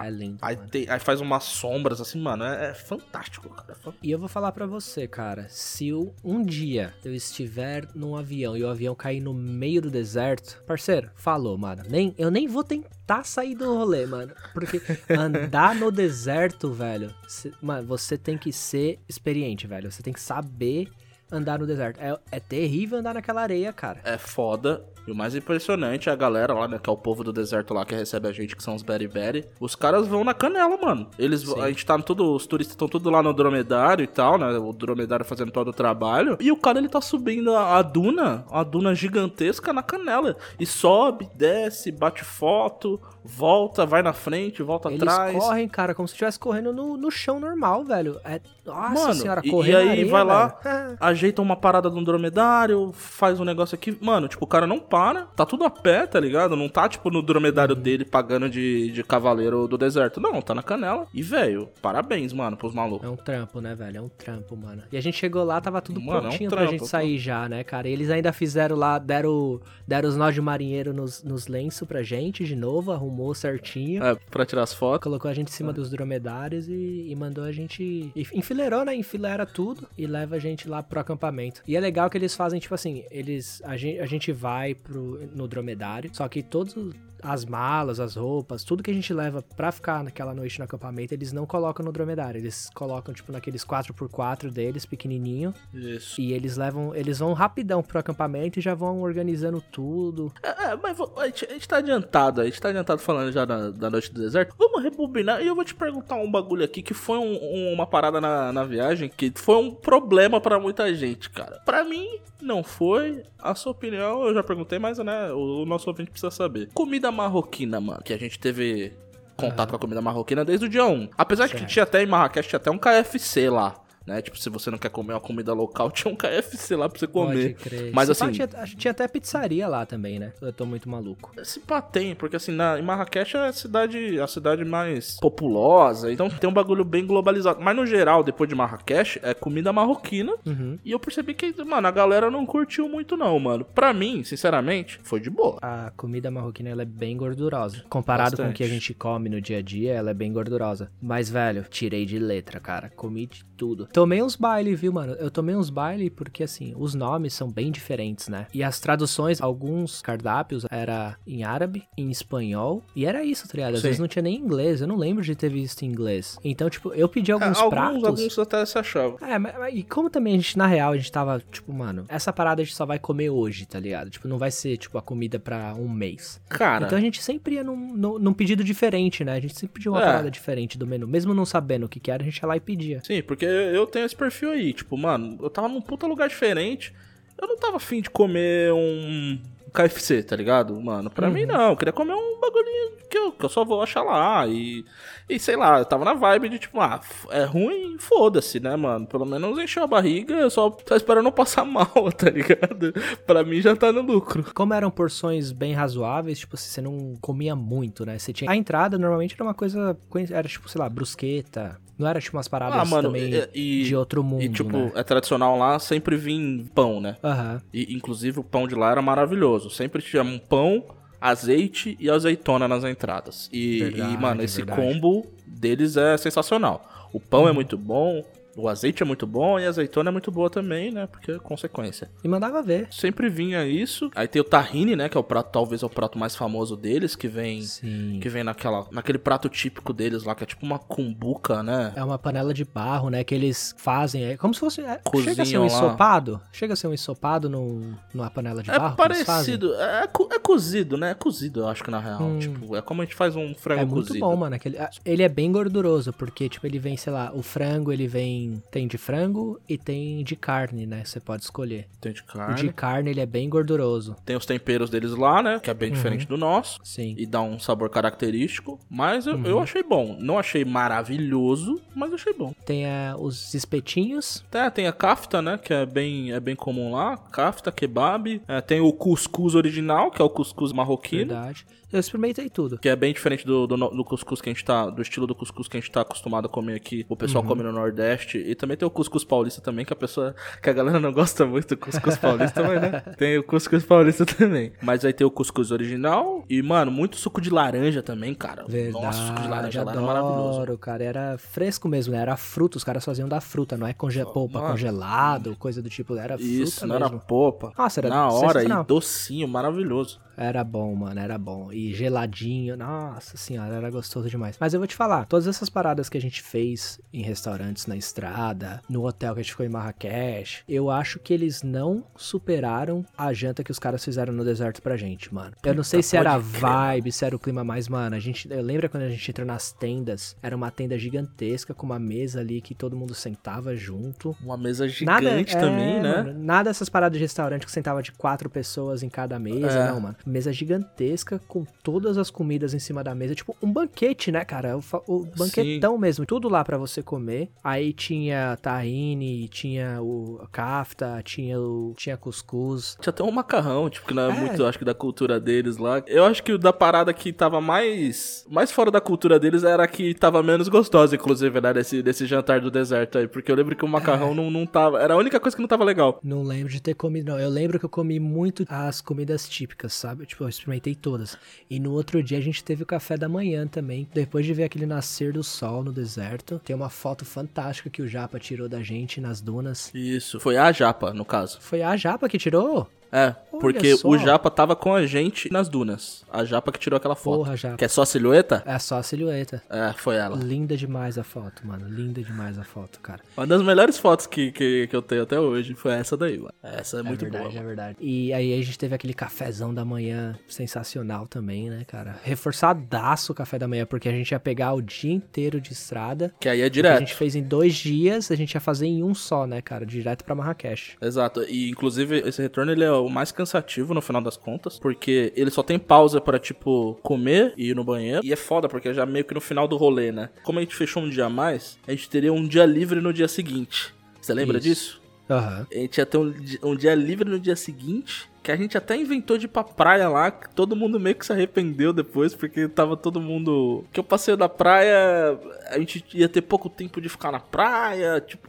É lindo. Aí, aí faz umas sombras assim, mano. É, é fantástico, cara. É fan- E eu vou falar pra você, cara, se eu- um dia eu estiver num avião e o avião cair no meio do deserto, parceiro, falou, mano. Nem, eu nem vou tentar sair do rolê, mano. Porque andar no deserto, velho, cê- mano, você tem que ser experiente, velho. Você tem que saber andar no deserto. É, é terrível andar naquela areia, cara. É foda. E o mais impressionante é a galera lá, né? Que é o povo do deserto lá que recebe a gente, que são os beriberi. Os caras vão na canela, mano. Eles, Sim. a gente tá tudo, os turistas estão tudo lá no dromedário e tal, né? O dromedário fazendo todo o trabalho. E o cara, ele tá subindo a, a duna, a duna gigantesca na canela. E sobe, desce, bate foto, volta, vai na frente, volta Eles atrás. correm, cara, como se estivesse correndo no, no chão normal, velho. É, nossa Mano, senhora, e- correr e aí areia, vai lá, velho. A ajeita uma parada no dromedário, faz um negócio aqui. Mano, tipo, o cara não para, tá tudo a pé, tá ligado? Não tá, tipo, no dromedário Uhum. dele pagando de, de cavaleiro do deserto. Não, tá na canela. E, velho, parabéns, mano, pros malucos. É um trampo, né, velho? É um trampo, mano. E a gente chegou lá, tava tudo Mano, é um prontinho pra trampo, gente sair já, né, cara? E eles ainda fizeram lá, deram, deram os nós de marinheiro nos, nos lenços pra gente de novo, arrumou certinho. É, pra tirar as fotos. Colocou a gente em cima dos dromedários e, e mandou a gente. Enfileirou, né? Enfilera tudo e leva a gente lá pro acampamento. E é legal que eles fazem, tipo assim, eles. A gente, a gente vai pro, no dromedário, só que todos as malas, as roupas, tudo que a gente leva pra ficar naquela noite no acampamento, eles não colocam no dromedário. Eles colocam, tipo, naqueles 4x4 deles, pequenininho. Isso. E eles levam. Eles vão rapidão pro acampamento e já vão organizando tudo. É, é, mas a gente, a gente tá adiantado, a gente tá adiantado falando já da, da Noite do Deserto. Vamos rebobinar e eu vou te perguntar um bagulho aqui que foi um- um- uma parada na, na viagem que foi um problema pra muita gente, cara. Pra mim, não foi. A sua opinião eu já perguntei, mas né, o, o nosso ouvinte precisa saber. Comida marroquina, mano, que a gente teve contato com a comida marroquina desde o dia 1. Apesar de que Certo. tinha até em Marrakech, tinha até um KFC lá. Né? Tipo, se você não quer comer uma comida local, tinha um KFC lá pra você comer. Pode crer. Mas Se pá, assim, Tinha, acho que tinha até pizzaria lá também, né? Eu tô muito maluco. Se pá, tem, porque assim, na, em Marrakech é a cidade, a cidade mais populosa, então tem um bagulho bem globalizado. Mas no geral, depois de Marrakech, é comida marroquina. Uhum. E eu percebi que, mano, a galera não curtiu muito não, mano. Pra mim, sinceramente, foi de boa. A comida marroquina ela é bem gordurosa. Comparado com o que a Bastante. gente come no dia a dia, ela é bem gordurosa. Mas, velho, tirei de letra, cara. Comi de tudo. Tomei uns baile, viu, mano? Eu tomei uns baile porque, assim, os nomes são bem diferentes, né? E as traduções, alguns cardápios era em árabe, em espanhol. E era isso, tá ligado? Às Sim. vezes não tinha nem inglês. Eu não lembro de ter visto em inglês. Então, tipo, eu pedi alguns É, alguns, pratos. alguns até se achavam. É, mas, mas- e como também a gente, na real, a gente tava, tipo, mano, essa parada a gente só vai comer hoje, tá ligado? Tipo, não vai ser, tipo, a comida pra um mês. Cara, Então a gente sempre ia num, num, num pedido diferente, né? A gente sempre pediu uma É. parada diferente do menu. Mesmo não sabendo o que que era, a gente ia lá e pedia. sim, porque eu tenho esse perfil aí. Tipo, mano, eu tava num puta lugar diferente. Eu não tava afim de comer um KFC, tá ligado? Mano, pra Uhum. mim não. Eu queria comer um bagulhinho que eu, que eu só vou achar lá. E, e sei lá, eu tava na vibe de tipo, ah, é ruim, foda-se, né, mano? Pelo menos encheu a barriga, eu só tô esperando não passar mal, tá ligado? Pra mim já tá no lucro. Como eram porções bem razoáveis, tipo, assim, você não comia muito, né? Você tinha... A entrada normalmente era uma coisa... Era, tipo, sei lá, brusqueta. Não era, tipo, umas paradas Ah, mano, também e, de outro mundo, e tipo, né? é tradicional lá sempre vir pão, né? Aham. E, inclusive o pão de lá era maravilhoso. Sempre tinha um pão, azeite e azeitona nas entradas. E, Verdade, e, mano, esse verdade. combo deles é sensacional. O pão é muito bom, o azeite é muito bom e a azeitona é muito boa também, né? Porque é consequência. E mandava ver. Sempre vinha isso. Aí tem o tahine, né? Que é o prato, talvez é o prato mais famoso deles, que vem. Sim. Que vem naquela, naquele prato típico deles lá, que é tipo uma cumbuca, né? É uma panela de barro, né? Que eles fazem. É como se fosse. É, chega a ser Cozinham um lá. ensopado? Chega a ser um ensopado no, numa panela de É barro? eles fazem? parecido, é, é cozido, né? É cozido, eu acho que na real. Hum. Tipo, é como a gente faz um frango É muito cozido. bom, mano. Aquele, ele é bem gorduroso, porque, tipo, ele vem, sei lá, o frango, ele vem. Tem de frango e tem de carne, né? Você pode escolher. Tem de O carne. de carne, ele é bem gorduroso. Tem os temperos deles lá, né? Que é bem Uhum. diferente do nosso. Sim. E dá um sabor característico. Mas eu, Uhum. eu achei bom. Não achei maravilhoso, mas achei bom. Tem ah, os espetinhos. É, tem a kafta, né? Que é bem, é bem comum lá. Kafta, kebab. É, tem o cuscuz original, que é o cuscuz marroquino. Verdade. Eu experimentei tudo. Que é bem diferente do, do, do cuscuz que a gente tá. Do estilo do cuscuz que a gente tá acostumado a comer aqui. O pessoal come no Nordeste. E também tem o cuscuz paulista também, que a pessoa. Que a galera não gosta muito do cuscuz paulista, mas né? Tem o cuscuz paulista também. Mas aí tem o cuscuz original. E, mano, muito suco de laranja também, cara. Verdade. Nossa, suco de laranja lá era maravilhoso. adoro, cara. Era fresco mesmo, né? Era fruta. Os caras faziam da fruta, não é conge polpa mano. congelado, coisa do tipo. Era Isso, fruta não mesmo. era popa. Nossa, era Na hora, e docinho, maravilhoso. Era bom, mano, era bom. E geladinho, nossa senhora, era gostoso demais. Mas eu vou te falar, todas essas paradas que a gente fez em restaurantes na estrada, no hotel que a gente ficou em Marrakech, eu acho que eles não superaram a janta que os caras fizeram no deserto pra gente, mano. Eu não sei se era vibe, se era o clima mais, mano. A gente, eu lembro quando a gente entrou nas tendas, era uma tenda gigantesca com uma mesa ali que todo mundo sentava junto. Uma mesa Nada, gigante é, também, né? mano, nada dessas paradas de restaurante que sentava de quatro pessoas em cada mesa, É. não, mano. Mesa gigantesca com todas as comidas em cima da mesa, tipo um banquete, né, cara? O, o banquetão mesmo, tudo lá pra você comer. Aí tinha tahine, tinha o kafta, tinha o tinha cuscuz. Tinha até um macarrão, tipo, que não é, É. muito, acho que, da cultura deles lá. Eu acho que o da parada que tava mais. Mais fora da cultura deles era a que tava menos gostosa, inclusive, né? Desse, desse jantar do deserto aí. Porque eu lembro que o É. macarrão não, não tava. Era a única coisa que não tava legal. Não lembro de ter comido, não. Eu lembro que eu comi muito as comidas típicas, sabe? Tipo, eu experimentei todas. E no outro dia a gente teve o café da manhã também. Depois de ver aquele nascer do sol no deserto. Tem uma foto fantástica que o Japa tirou da gente nas dunas. Isso. Foi a Japa, no caso. Foi a Japa que tirou? É, Olha porque só. o Japa tava com a gente nas dunas. A Japa que tirou aquela foto. Porra, Japa. Que é só a silhueta? É só a silhueta. É, foi ela. Linda demais a foto, mano. Linda demais a foto, cara. Uma das melhores fotos que, que, que eu tenho até hoje foi essa daí, mano. Essa é, muito é verdade, boa. é verdade. E aí a gente teve aquele cafezão da manhã sensacional também, né, cara? Reforçadaço o café da manhã, porque a gente ia pegar o dia inteiro de estrada. Que aí é O que a direto. gente fez em dois dias, a gente ia fazer em um só, né, cara? Direto pra Marrakech. Exato, e inclusive esse retorno ele é o mais cansativo no final das contas, porque ele só tem pausa pra, tipo, comer e ir no banheiro, e é foda porque é já meio que no final do rolê, né? Como a gente fechou um dia a mais, a gente teria um dia livre no dia seguinte. Você lembra Isso. disso? Aham. A gente ia ter um, um dia livre no dia seguinte, que a gente até inventou de ir pra praia lá, que todo mundo meio que se arrependeu depois, porque tava todo mundo... Que eu passei da praia, a gente ia ter pouco tempo de ficar na praia, tipo,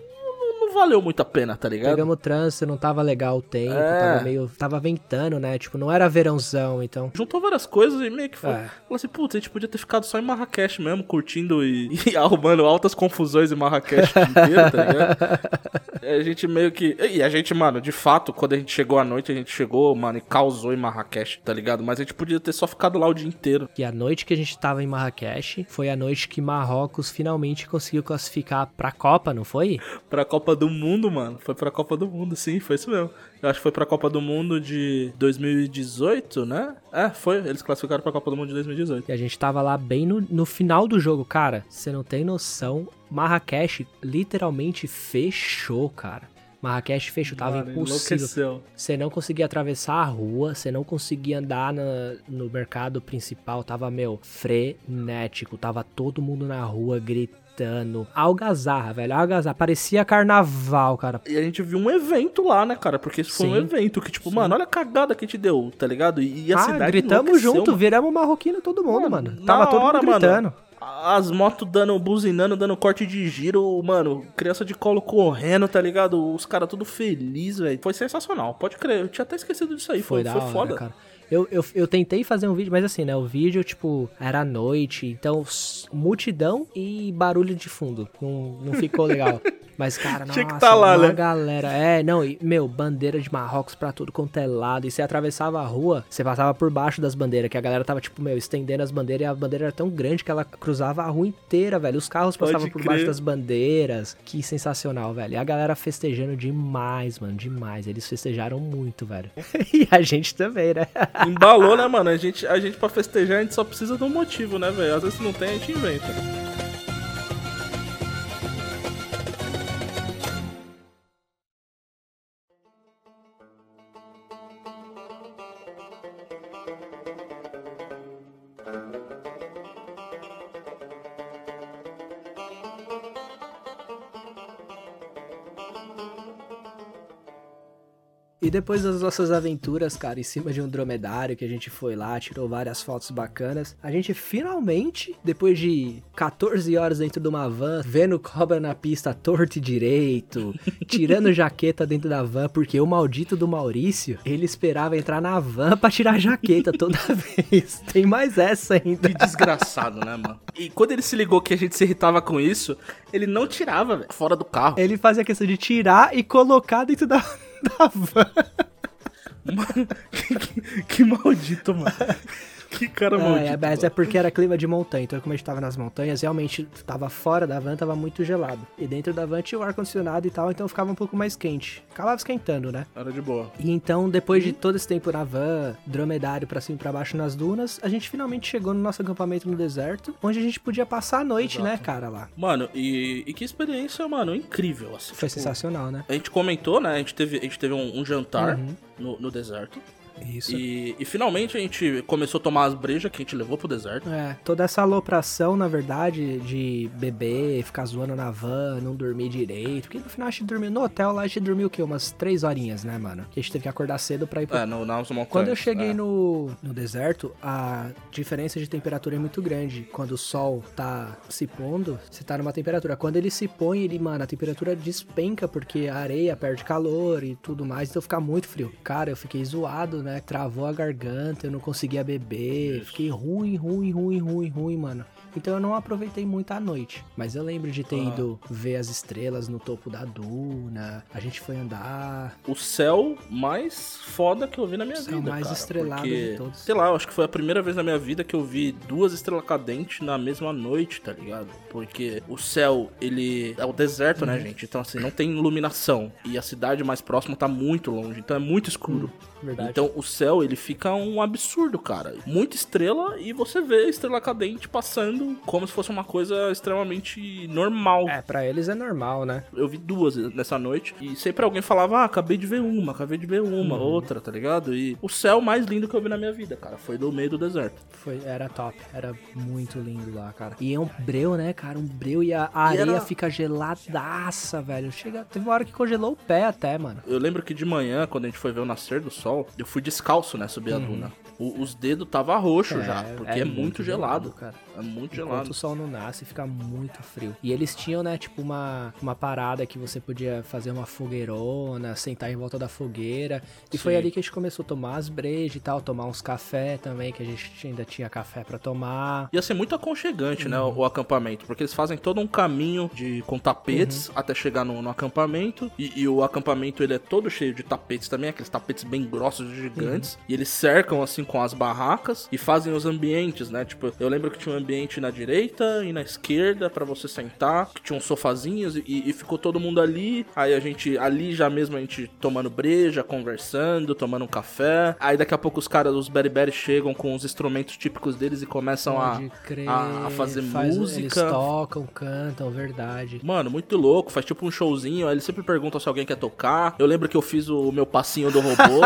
não, valeu muito a pena, tá ligado? Pegamos trânsito, não tava legal o tempo, É. tava meio. Tava ventando, né? Tipo, não era verãozão, então. Juntou várias coisas e meio que foi. É. Falou assim, putz, a gente podia ter ficado só em Marrakech mesmo, curtindo e, e arrumando altas confusões em Marrakech inteiro, tá ligado? E a gente meio que. E a gente, mano, de fato, quando a gente chegou à noite, a gente chegou, mano, e causou em Marrakech, tá ligado? Mas a gente podia ter só ficado lá o dia inteiro. E a noite que a gente tava em Marrakech foi a noite que Marrocos finalmente conseguiu classificar pra Copa, não foi? Pra Copa do Mundo, mano. Foi pra Copa do Mundo, sim, foi isso mesmo. Eu acho que foi pra Copa do Mundo de 2018, né? É, foi. Eles classificaram pra Copa do Mundo de 2018. E a gente tava lá bem no, no final do jogo, cara. Você não tem noção. Marrakech literalmente fechou, cara. Marrakech fechou, tava Mano, impossível. Você não conseguia atravessar a rua, você não conseguia andar na- no mercado principal, tava, meu, frenético, tava todo mundo na rua gritando. Algazarra, velho, algazarra, parecia carnaval, cara. E a gente viu um evento lá, né, cara? Porque isso foi um Sim. evento que, tipo, mano, olha a cagada que gente deu, tá ligado? E, e a ah, cidade gritamos junto, mano. viramos marroquino todo mundo, Mano, mano. Tava todo hora, mundo mano. gritando. As motos dando, buzinando, dando corte de giro, mano, criança de colo correndo, tá ligado? Os caras tudo feliz, velho. Foi sensacional, pode crer. Eu tinha até esquecido disso aí, foi, Foi, foi hora, foda. cara. Eu, eu, eu tentei fazer um vídeo, mas assim, né? O vídeo, tipo, era à noite, então multidão e barulho de fundo. Não, não ficou legal. Mas, cara, Tinha que nossa, tá lá, uma né? galera. É, não, e, meu, bandeira de Marrocos pra tudo quanto é lado. E você atravessava a rua, você passava por baixo das bandeiras, que a galera tava, tipo, meu, estendendo as bandeiras e a bandeira era tão grande que ela cruzava a rua inteira, velho. Os carros Pode passavam por crer. baixo das bandeiras. Que sensacional, velho. E a galera festejando demais, mano, demais. Eles festejaram muito, velho. e a gente também, né? Embalou, né, mano? A gente, a gente pra festejar, a gente só precisa de um motivo, né, velho? Às vezes não tem, a gente inventa. E depois das nossas aventuras, cara, em cima de um dromedário que a gente foi lá, tirou várias fotos bacanas, a gente finalmente, depois de 14 horas dentro de uma van, vendo cobra na pista torto e direito, tirando jaqueta dentro da van, porque o maldito do Maurício, ele esperava entrar na van pra tirar a jaqueta toda vez. Tem mais essa ainda. Que desgraçado, né, mano? E quando ele se ligou que a gente se irritava com isso, ele não tirava, velho, fora do carro. Ele fazia questão de tirar e colocar dentro da, da van. Que, que- que maldito, mano. Que cara maldito. É, mas é porque era clima de montanha, então como a gente tava nas montanhas, realmente tava fora da van, tava muito gelado. E dentro da van tinha o ar-condicionado e tal, então ficava um pouco mais quente. Acabava esquentando, né? Era de boa. E então, depois de todo esse tempo na van, dromedário pra cima e pra baixo nas dunas, a gente finalmente chegou no nosso acampamento no deserto, onde a gente podia passar a noite, né, cara, lá. Mano, e, e que experiência, mano, incrível, assim. Foi tipo, sensacional, né? A gente comentou, né? A gente teve, a gente teve um, um jantar Uhum. no, no deserto. Isso. E, e finalmente a gente começou a tomar as brejas que a gente levou pro deserto. É, toda essa alopração, na verdade, de beber, ficar zoando na van, não dormir direito. Porque no final a gente dormiu no hotel lá, a gente dormiu o quê? Umas três horinhas, né, mano? Que a gente teve que acordar cedo pra ir pro. É, no, nas montanhas. Quando eu cheguei é. no, no deserto, a diferença de temperatura é muito grande. Quando o sol tá se pondo, você tá numa temperatura. Quando ele se põe, ele, mano, a temperatura despenca porque a areia perde calor e tudo mais, então fica muito frio. Cara, eu fiquei zoado, né? Travou a garganta, eu não conseguia beber. Fiquei ruim, ruim, ruim, ruim, ruim, mano. Então eu não aproveitei muito a noite. Mas eu lembro de ter Ah. ido ver as estrelas no topo da duna. A gente foi andar. O céu mais foda que eu vi na minha O céu vida. mais cara, estrelado porque, de todos. Sei lá, eu acho que foi a primeira vez na minha vida que eu vi duas estrelas cadentes na mesma noite, tá ligado? Porque o céu, ele. É o deserto, Uhum. né, gente? Então, assim, não tem iluminação. E a cidade mais próxima tá muito longe. Então é muito escuro. Verdade. Então o céu, ele fica um absurdo, cara. Muita estrela e você vê a estrela cadente passando como se fosse uma coisa extremamente normal. É, pra eles é normal, né? Eu vi duas nessa noite e sempre alguém falava, ah, acabei de ver uma, acabei de ver uma, Uhum. outra, tá ligado? E o céu mais lindo que eu vi na minha vida, cara, foi do meio do deserto. Foi, era top, era muito lindo lá, cara. E é um breu, né, cara? Um breu e a, a E areia era- fica geladaça, velho. Chega, teve uma hora que congelou o pé até, mano. Eu lembro que de manhã, quando a gente foi ver o nascer do sol, eu fui descalço, né, subir a duna. O- os dedos tava roxo Uhum. É, já, porque é, é muito, muito gelado. gelado, cara. É muito Enquanto gelado. o sol não nasce, fica muito frio. E eles tinham, né, tipo, uma, uma parada que você podia fazer uma fogueirona, sentar em volta da fogueira. E foi Sim. ali que a gente começou a tomar as brejas e tal, tomar uns café também, que a gente ainda tinha café pra tomar. Ia ser muito aconchegante, né, Uhum. o, o acampamento, porque eles fazem todo um caminho de com tapetes Uhum. até chegar no, no acampamento, e, e o acampamento ele é todo cheio de tapetes também, aqueles tapetes bem grossos e gigantes, Uhum. e eles cercam assim com as barracas e fazem os ambientes, né, tipo, eu lembro que tinha um ambiente na direita e na esquerda pra você sentar, que tinha uns sofazinhos e, e ficou todo mundo ali, aí a gente, ali já mesmo a gente tomando breja, conversando, tomando um café, aí daqui a pouco os caras, os beriberi chegam com os instrumentos típicos deles e começam a, crer, a, a fazer faz- Eles música. tocam, cantam, verdade. Mano, muito louco, faz tipo um showzinho, aí eles sempre perguntam se alguém quer tocar. Eu lembro que eu fiz o meu passinho do robô,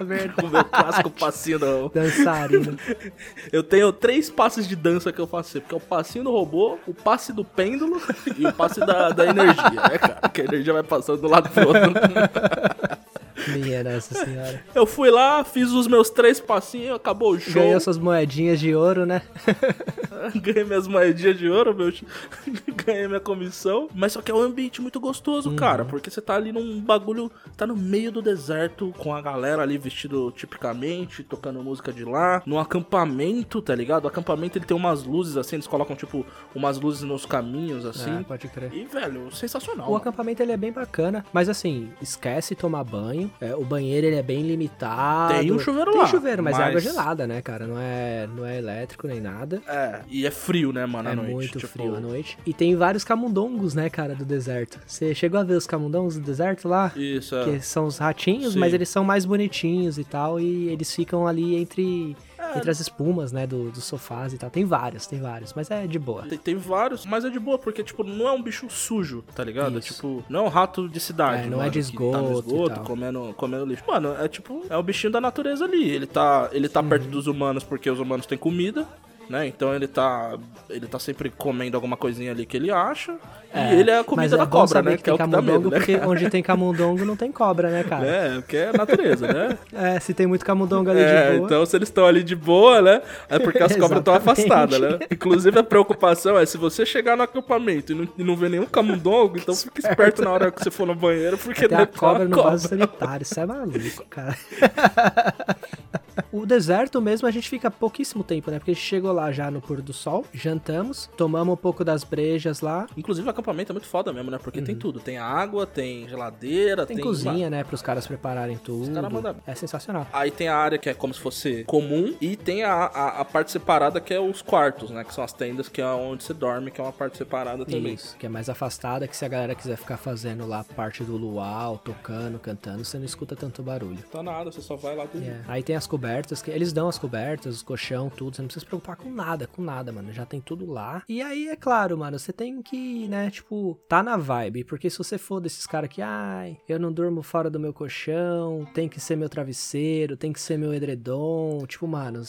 no, Verdade. o meu clássico passinho do... Dançarino. Eu tenho três passes de dança que eu faço, porque é o passinho do robô, o passe do pêndulo e o passe da, da energia, né, cara? Que a energia vai passando do lado pro outro. Minha Nossa Senhora. Eu fui lá, fiz os meus três passinhos, acabou o show. Ganhou suas moedinhas de ouro, né? Ganhei minhas moedinhas de ouro, meu. Ganhei minha comissão. Mas só que é um ambiente muito gostoso, Uhum. cara. Porque você tá ali num bagulho. Tá no meio do deserto, com a galera ali vestido tipicamente, tocando música de lá. No acampamento, tá ligado? O acampamento ele tem umas luzes assim, eles colocam tipo umas luzes nos caminhos assim. É, pode crer. E, velho, sensacional. O mano. acampamento ele é bem bacana, mas assim, esquece tomar banho. É, o banheiro ele é bem limitado. Tem um chuveiro Tem lá, chuveiro, mas, é mas- água gelada, né, cara? Não é, não é elétrico nem nada. É, e é frio, né, mano, à é noite. muito tipo, frio à noite. E tem vários camundongos, né, cara, do deserto. Você chegou a ver os camundongos do deserto lá? Isso, é. Que são os ratinhos, Sim. mas eles são mais bonitinhos e tal. E eles ficam ali entre, É. entre as espumas, né, do- dos sofás e tal. Tem vários, tem vários, mas é de boa. Tem, tem vários, mas é de boa, porque, tipo, não é um bicho sujo, tá ligado? Isso. Tipo, não é um rato de cidade. É, não é mano, de que tá no esgoto esgoto, comendo, comendo lixo. Mano, é tipo, é um bichinho da natureza ali. Ele tá, ele tá Uhum. perto dos humanos porque os humanos têm comida. Né? Então ele tá. Ele tá sempre comendo alguma coisinha ali que ele acha. É, e ele é a comida é da cobra, né? Que, Que é o que dá medo, né? porque onde tem camundongo não tem cobra, né, cara? É, porque é natureza, né? É, se tem muito camundongo ali É, de boa. então se eles estão ali de boa, né? É porque as cobras estão afastadas, né? Inclusive a preocupação é se você chegar no acampamento e não, e não ver nenhum camundongo, então fique esperto na hora que você for no banheiro, porque Tem a uma cobra no vaso sanitário, isso é maluco, cara. o deserto mesmo a gente fica pouquíssimo tempo, né? Porque a gente chegou lá já no pôr do sol, jantamos, tomamos um pouco das brejas lá. Inclusive o acampamento é muito foda mesmo, né? Porque tem tudo. Tem água, tem geladeira, Uhum. Tem, tem... cozinha, né? Para os caras prepararem tudo. caras mandam. É sensacional. Aí tem a área que é como se fosse comum e tem a, a, a parte separada que é os quartos, né? Que são as tendas que é onde você dorme, que é uma parte separada também. Isso, que é mais afastada, que se a galera quiser ficar fazendo lá parte do luau, tocando, cantando, você não escuta tanto barulho. Tá nada, você só vai lá dormir. É. Aí tem as cobertas cobertas, que eles dão as cobertas, os colchão, tudo. Você não precisa se preocupar com nada, com nada, mano. Já tem tudo lá. E aí, é claro, mano, você tem que, né, tipo, tá na vibe. Porque se você for desses caras que, ai, eu não durmo fora do meu colchão, tem que ser meu travesseiro, tem que ser meu edredom. Tipo, mano,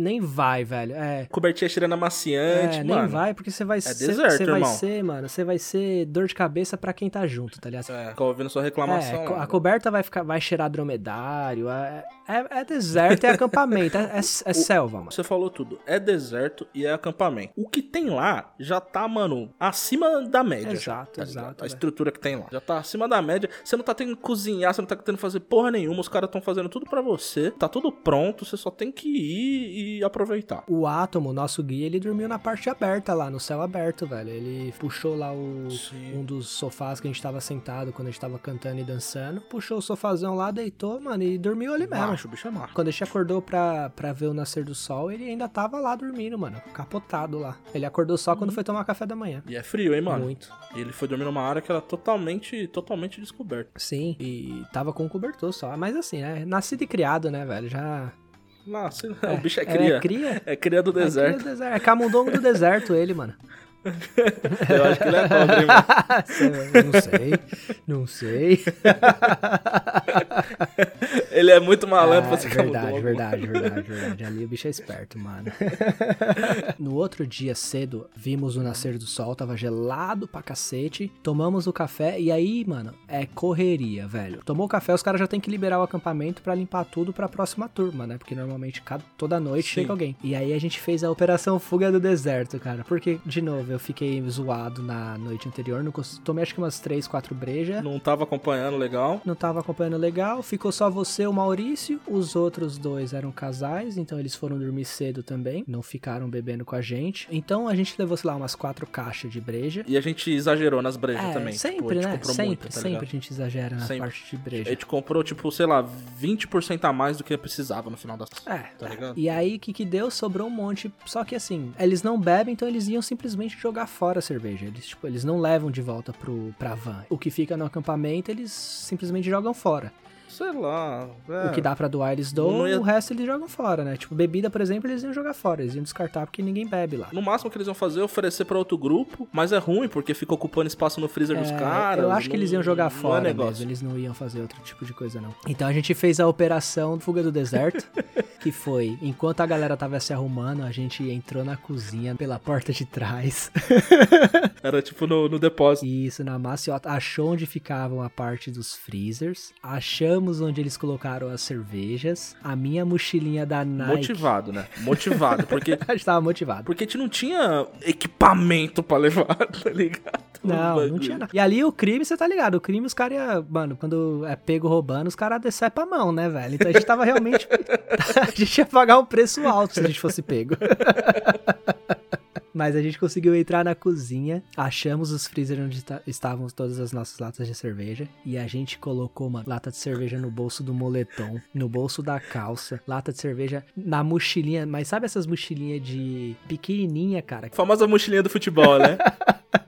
nem vai, velho. É. Cobertinha cheirando amaciante, é, mano. nem vai, porque você vai É ser. deserto, Você vai irmão. ser, mano, você vai ser dor de cabeça pra quem tá junto, tá ligado? É, fica ouvindo sua reclamação. É, lá. a coberta vai ficar, vai cheirar dromedário, é, é, é deserto, é acampamento, é, é- é selva, mano. Você falou tudo. É deserto e é acampamento. O que tem lá já tá, mano, acima da média. Exato, tá exato, A estrutura que tem lá. Já tá acima da média. Você não tá tendo que cozinhar, você não tá tendo que fazer porra nenhuma. Os caras estão fazendo tudo pra você. Tá tudo pronto. Você só tem que ir e aproveitar. O Átomo, nosso guia, ele dormiu na parte aberta lá, no céu aberto, velho. Ele puxou lá o, Sim. um dos sofás que a gente tava sentado quando a gente tava cantando e dançando. Puxou o sofazão lá, deitou, mano, e dormiu ali mesmo. Macho, bicho é macho. Quando a gente acordou pra, pra ver o nascer do sol, ele ainda tava lá dormindo, mano, capotado lá. Ele acordou só quando foi tomar café da manhã. E é frio, hein, mano? Muito. E ele foi dormir numa área que era totalmente, totalmente descoberta. Sim, e tava com um cobertor só. Mas assim, né? Nascido e criado, né, velho? Já. Nossa, o bicho é cria. É cria. É cria do É cria deserto. do deserto. É camundongo do deserto, ele, mano. Eu acho que ele é pobre, mano. não sei. Não sei. Ele é muito malandro pra Ah, ser verdade, camundongo. verdade, verdade, verdade. Ali o bicho é esperto, mano. no outro dia cedo, vimos o nascer do sol, tava gelado pra cacete. Tomamos o café e aí, mano, é correria, velho. Tomou o café, os caras já tem que liberar o acampamento pra limpar tudo pra próxima turma, né? Porque normalmente cada, toda noite Sim. chega alguém. E aí a gente fez a operação fuga do deserto, cara. Porque, de novo, eu fiquei zoado na noite anterior. Não tomei acho que umas 3, 4 brejas. Não tava acompanhando legal. Não tava acompanhando legal, ficou só você, o Maurício. Os outros dois eram casais, então eles foram dormir cedo também. Não ficaram bebendo com a gente. Então a gente levou, sei lá, umas quatro caixas de breja. E a gente exagerou nas brejas É, também. sempre, tipo, a gente né? sempre, muito, tá sempre ligado? a gente exagera na Sempre. parte de A breja. gente comprou, tipo, sei lá, 20% a mais do que precisava no final das É, Tá ligado? E aí, o que que deu? Sobrou um monte. Só que assim, eles não bebem, então eles iam simplesmente jogar fora a cerveja. Eles, tipo, eles não levam de volta pro, pra van. O que fica no acampamento, eles simplesmente jogam fora. Sei lá. é. O que dá pra doar, eles doam, ia- o resto eles jogam fora, né? Tipo, bebida, por exemplo, eles iam jogar fora. Eles iam descartar porque ninguém bebe lá. No máximo que eles iam fazer é oferecer pra outro grupo, mas é ruim porque fica ocupando espaço no freezer dos É, caras. eu acho que não- eles iam jogar não fora é negócio. mesmo, eles não iam fazer outro tipo de coisa, não. Então a gente fez a operação Fuga do Deserto, que foi, enquanto a galera tava se arrumando, a gente entrou na cozinha pela porta de trás. Era tipo no, no depósito. Isso, na maciota, achou onde ficavam a parte dos freezers, achamos onde eles colocaram as cervejas, a minha mochilinha da Nike... Motivado, né? Motivado. Porque, A gente tava motivado. porque a gente não tinha equipamento pra levar, tá ligado? Não, não tinha nada. E ali o crime, você tá ligado? O crime, os caras iam. Mano, quando é pego roubando, os caras decepam a mão, né, velho? Então a gente tava realmente. a gente ia pagar um preço alto se a gente fosse pego. Mas a gente conseguiu entrar na cozinha, achamos os freezer onde ta- estavam todas as nossas latas de cerveja e a gente colocou uma lata de cerveja no bolso do moletom, no bolso da calça, lata de cerveja na mochilinha, mas sabe essas mochilinhas de pequenininha, cara? Famosa mochilinha do futebol, né?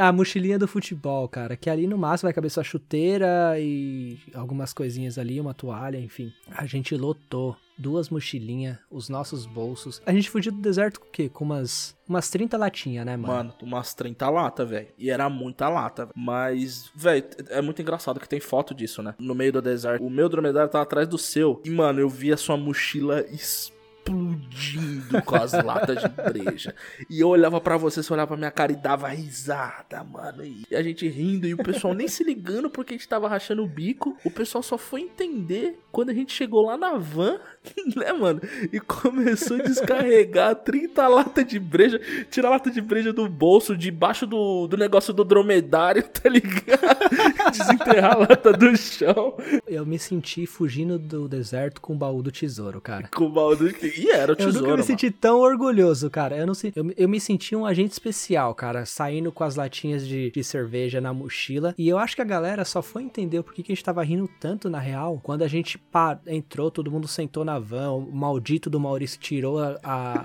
A mochilinha do futebol, cara, que ali no máximo vai caber sua chuteira e algumas coisinhas ali, uma toalha, enfim. A gente lotou duas mochilinhas, os nossos bolsos. A gente fugiu do deserto com o quê? Com umas, umas 30 latinhas, né, mano? Mano, umas 30 lata, velho. E era muita lata. Mas, velho, é muito engraçado que tem foto disso, né? No meio do deserto. O meu dromedário tava atrás do seu. E, mano, eu vi a sua mochila explodindo com as latas de breja. E eu olhava pra você, você olhava pra minha cara e dava risada, mano. E a gente rindo e o pessoal nem se ligando porque a gente tava rachando o bico. O pessoal só foi entender quando a gente chegou lá na van, né, mano? E começou a descarregar 30 latas de breja, tirar a lata de breja do bolso, debaixo do, do negócio do dromedário, tá ligado? Desenterrar a lata do chão Eu me senti fugindo do deserto com o baú do tesouro, cara. com o balde. E era o Eu tesouro. nunca me mano. senti tão orgulhoso, cara. Eu, não, se- eu, eu me senti um agente especial, cara, saindo com as latinhas de, de cerveja na mochila. E eu acho que a galera só foi entender o porquê que a gente tava rindo tanto, na real, quando a gente entrou, todo mundo sentou na van, o maldito do Maurício tirou a, a,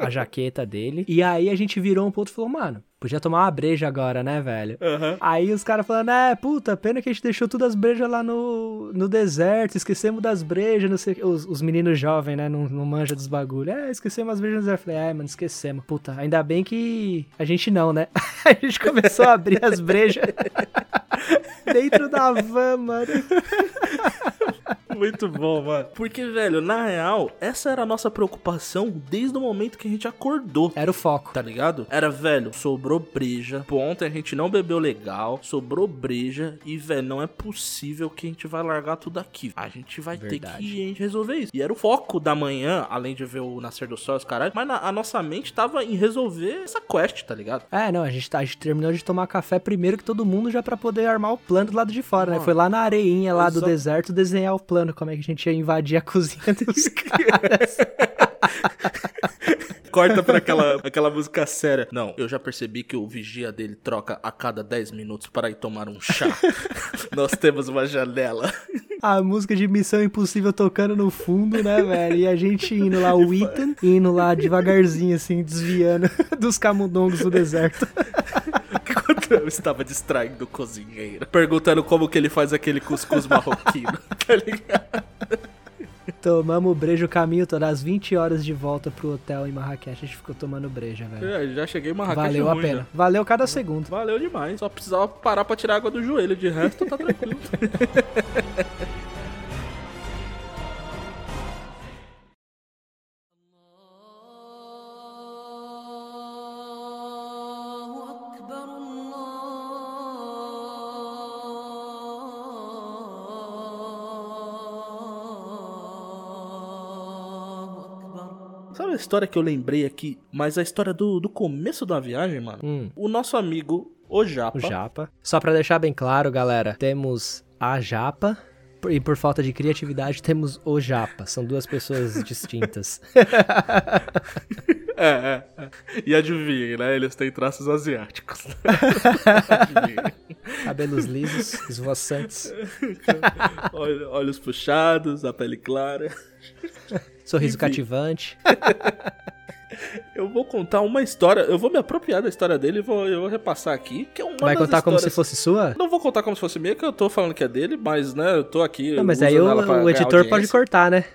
a jaqueta dele. E aí a gente virou um pro outro e falou, mano. Podia tomar uma breja agora, né, velho? Aham. Aí os caras falando, é, puta, pena que a gente deixou todas as brejas lá no, no deserto, esquecemos das brejas, não sei o quê. Os, os meninos jovens, né, não, não manjam dos bagulho. É, esquecemos as brejas no deserto. Falei, é, mano, esquecemos. Puta, ainda bem que a gente não, né? a gente começou a abrir as brejas dentro da van, mano. Muito bom, mano. Porque, velho, na real, essa era a nossa preocupação desde o momento que a gente acordou. Era o foco. Tá ligado? Era, velho, sobrou breja. Pô, ontem a gente não bebeu legal. Sobrou breja. E, velho, não é possível que a gente vai largar tudo aqui. A gente vai ter Verdade. que resolver isso. E era o foco da manhã, além de ver o nascer do sol, os caralho. Mas na- a nossa mente tava em resolver essa quest, tá ligado? É, não, a gente, tá- a gente terminou de tomar café primeiro que todo mundo já pra poder armar o plano do lado de fora, né? Mano, Foi lá na areinha lá do exato. deserto desenhar o plano, como é que a gente ia invadir a cozinha dos caras. Corta pra aquela, aquela música séria. Não, eu já percebi que o vigia dele troca a cada 10 minutos para ir tomar um chá. Nós temos uma janela. A música de Missão Impossível tocando no fundo, né, velho? E a gente indo lá, o Ethan, indo lá devagarzinho, assim, desviando dos camundongos do deserto. Enquanto eu estava distraindo o cozinheiro. Perguntando como que ele faz aquele cuscuz marroquino. tá ligado? Tomamos o brejo o caminho todo, às 20 horas de volta pro hotel em Marrakech, a gente ficou tomando breja, velho. É, já cheguei em Marrakech Valeu a ruim, pena. já. Valeu cada segundo. Valeu demais. Só precisava parar pra tirar água do joelho. De resto, tá tranquilo. história que eu lembrei aqui? Mas a história do, do começo da viagem, mano? Hum, O nosso amigo, o Japa. o Japa. Só pra deixar bem claro, galera, temos a Japa. E por falta de criatividade, temos o Japa. São duas pessoas distintas. É, é, é. E adivinhem, né? Eles têm traços asiáticos. Cabelos lisos, esvoaçantes, Olh- Olhos puxados, a pele clara. Sorriso Enfim. cativante. Eu vou contar uma história, eu vou me apropriar da história dele e vou, eu vou repassar aqui. Que é uma Vai contar como se fosse sua? Não vou contar como se fosse minha, que eu tô falando que é dele, mas, né, eu tô aqui. Não, mas aí o, editor pode cortar, né?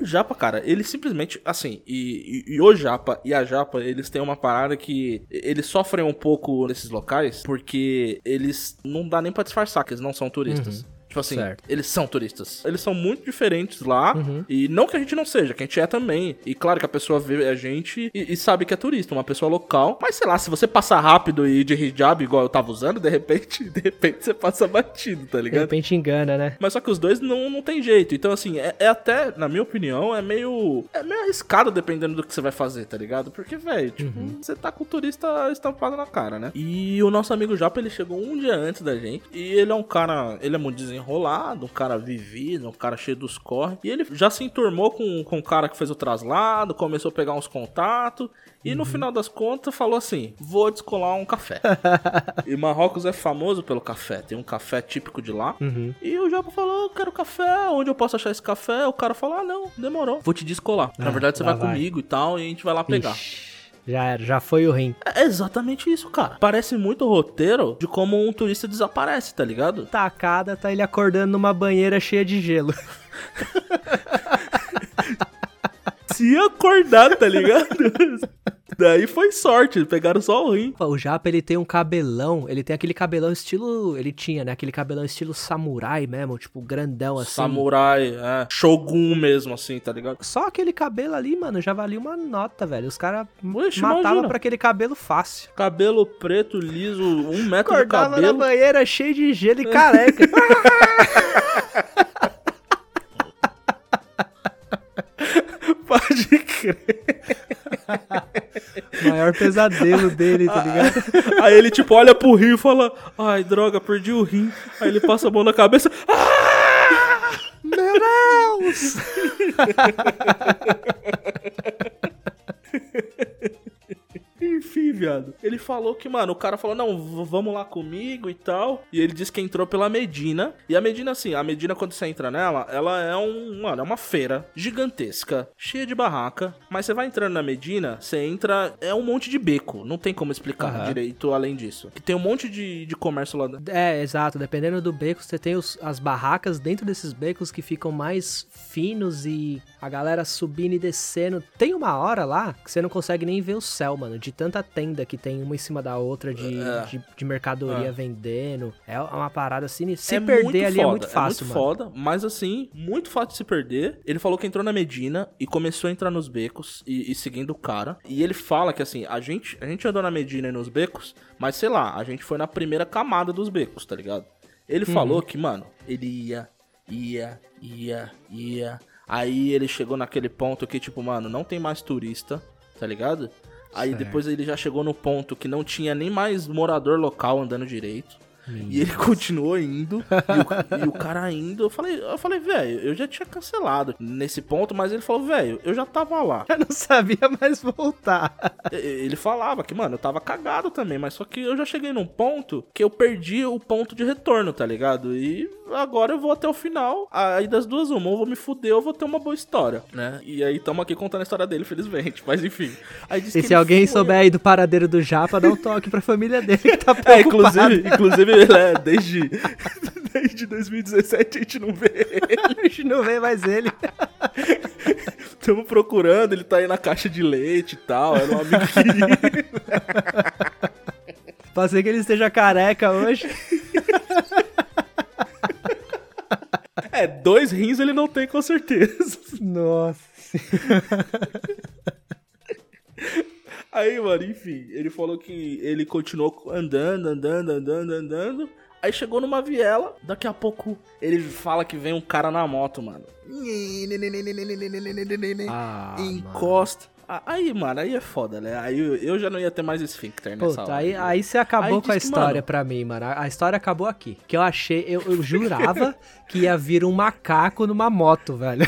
O Japa, cara, ele simplesmente, assim, e, e- e o Japa e a Japa, eles têm uma parada que eles sofrem um pouco nesses locais, porque eles não dá nem pra disfarçar que eles não são turistas. Tipo assim, Certo. eles são turistas. Eles são muito diferentes lá. Uhum. E não que a gente não seja, que a gente é também. E claro que a pessoa vê a gente e, e sabe que é turista, uma pessoa local. Mas sei lá, se você passar rápido e de hijab igual eu tava usando, de repente, de repente você passa batido, tá De ligado? repente engana, né? Mas só que os dois não, não tem jeito. Então, assim, é, é até, na minha opinião, é meio. É meio arriscado dependendo do que você vai fazer, tá ligado? Porque, velho, tipo, você tá com o turista estampado na cara, né? E o nosso amigo Japa, ele chegou um dia antes da gente. E ele é um cara. Ele é muito desenrolado, um cara vivido, um cara cheio dos corre. E ele já se enturmou com, com o cara que fez o traslado, começou a pegar uns contatos. E no final das contas falou assim: vou descolar um café. e Marrocos é famoso pelo café. Tem um café típico de lá. Uhum. E o Japa falou, eu quero café, onde eu posso achar esse café? O cara falou, ah não, demorou. Vou te descolar. Na Ah, verdade, você vai, vai. comigo e tal, e a gente vai lá pegar. Ixi, já era, já foi o rim. É exatamente isso, cara. Parece muito o roteiro de como um turista desaparece, tá ligado? Tacada, tá ele acordando numa banheira cheia de gelo. Se acordar, tá ligado? Daí foi sorte, pegaram só o rim. O Japa, ele tem um cabelão, ele tem aquele cabelão estilo, ele tinha, né, aquele cabelão estilo samurai mesmo, tipo, grandão assim. Samurai, é. Shogun mesmo, assim, tá ligado? Só aquele cabelo ali, mano, já valia uma nota, velho. Os caras matavam pra aquele cabelo fácil. Cabelo preto, liso, um metro de Acordava na cabelo. banheira cheio de gelo e careca. Pode crer. O maior pesadelo dele, tá ligado? Aí ele, tipo, olha pro rio e fala: Ai, droga, perdi o rim. Aí ele passa a mão na cabeça. Ah! Meu Deus! Enfim, viado, ele falou que, mano, o cara falou, não, vamos lá comigo e tal. E ele disse que entrou pela Medina. E a Medina, assim, a Medina, quando você entra nela, ela é um, mano, é uma feira gigantesca, cheia de barraca. Mas você vai entrando na Medina, você entra, é um monte de beco. Não tem como explicar Aham. direito além disso. Que tem um monte de, de comércio lá dentro. É, exato. Dependendo do beco, você tem os- as barracas dentro desses becos que ficam mais finos e a galera subindo e descendo. Tem uma hora lá que você não consegue nem ver o céu, mano. De tanta tenda que tem uma em cima da outra de, É. de, de mercadoria É. vendendo. É uma parada assim. Se é perder ali foda, é muito fácil, muito mano. foda, mas assim, muito fácil de se perder. Ele falou que entrou na Medina e começou a entrar nos becos e, e seguindo o cara. E ele fala que assim, a gente, a gente andou na Medina e nos becos, mas sei lá, a gente foi na primeira camada dos becos, tá ligado? Ele Uhum. falou que, mano, ele ia, ia, ia, ia. Aí ele chegou naquele ponto que, tipo, mano, não tem mais turista, tá ligado? Aí Certo. depois ele já chegou no ponto que não tinha nem mais morador local andando direito. E ele continuou indo, e o, e o cara indo, eu falei, eu falei, velho, eu já tinha cancelado nesse ponto, mas ele falou, velho, eu já tava lá. Eu não sabia mais voltar. Ele falava que, mano, eu tava cagado também, mas só que eu já cheguei num ponto que eu perdi o ponto de retorno, tá ligado? E agora eu vou até o final. Aí das duas, uma, ou vou me fuder ou vou ter uma boa história, né? E aí tamo aqui contando a história dele, felizmente. Mas enfim. Aí disse E que se alguém foi- souber aí do paradeiro do Japa, dá um toque pra família dele que tá É, preocupada. inclusive, inclusive ele é desde, desde 2017 a gente não vê ele. A gente não vê mais ele. Estamos procurando, ele tá aí na caixa de leite e tal. Era um amigo ser que ele esteja careca hoje. É, dois rins ele não tem com certeza. Nossa. Aí, mano, enfim, ele falou que ele continuou andando, andando, andando, andando. Aí chegou numa viela, daqui a pouco ele fala que vem um cara na moto, mano. Ah, Encosta. Ah, Aí, mano, aí é foda, né? Aí eu, já não ia ter mais esfíncter nessa Puta, hora. aí, aí você acabou Aí com a diz que, história mano- pra mim, mano. A, a história acabou aqui. Que eu achei, eu, eu jurava que ia vir um macaco numa moto, velho.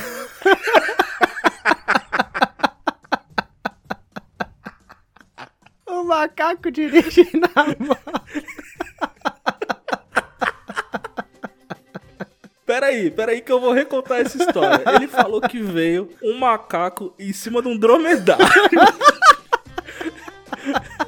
O macaco dirige na moto. Peraí, peraí que eu vou recontar essa história. Ele falou que veio um macaco em cima de um dromedário.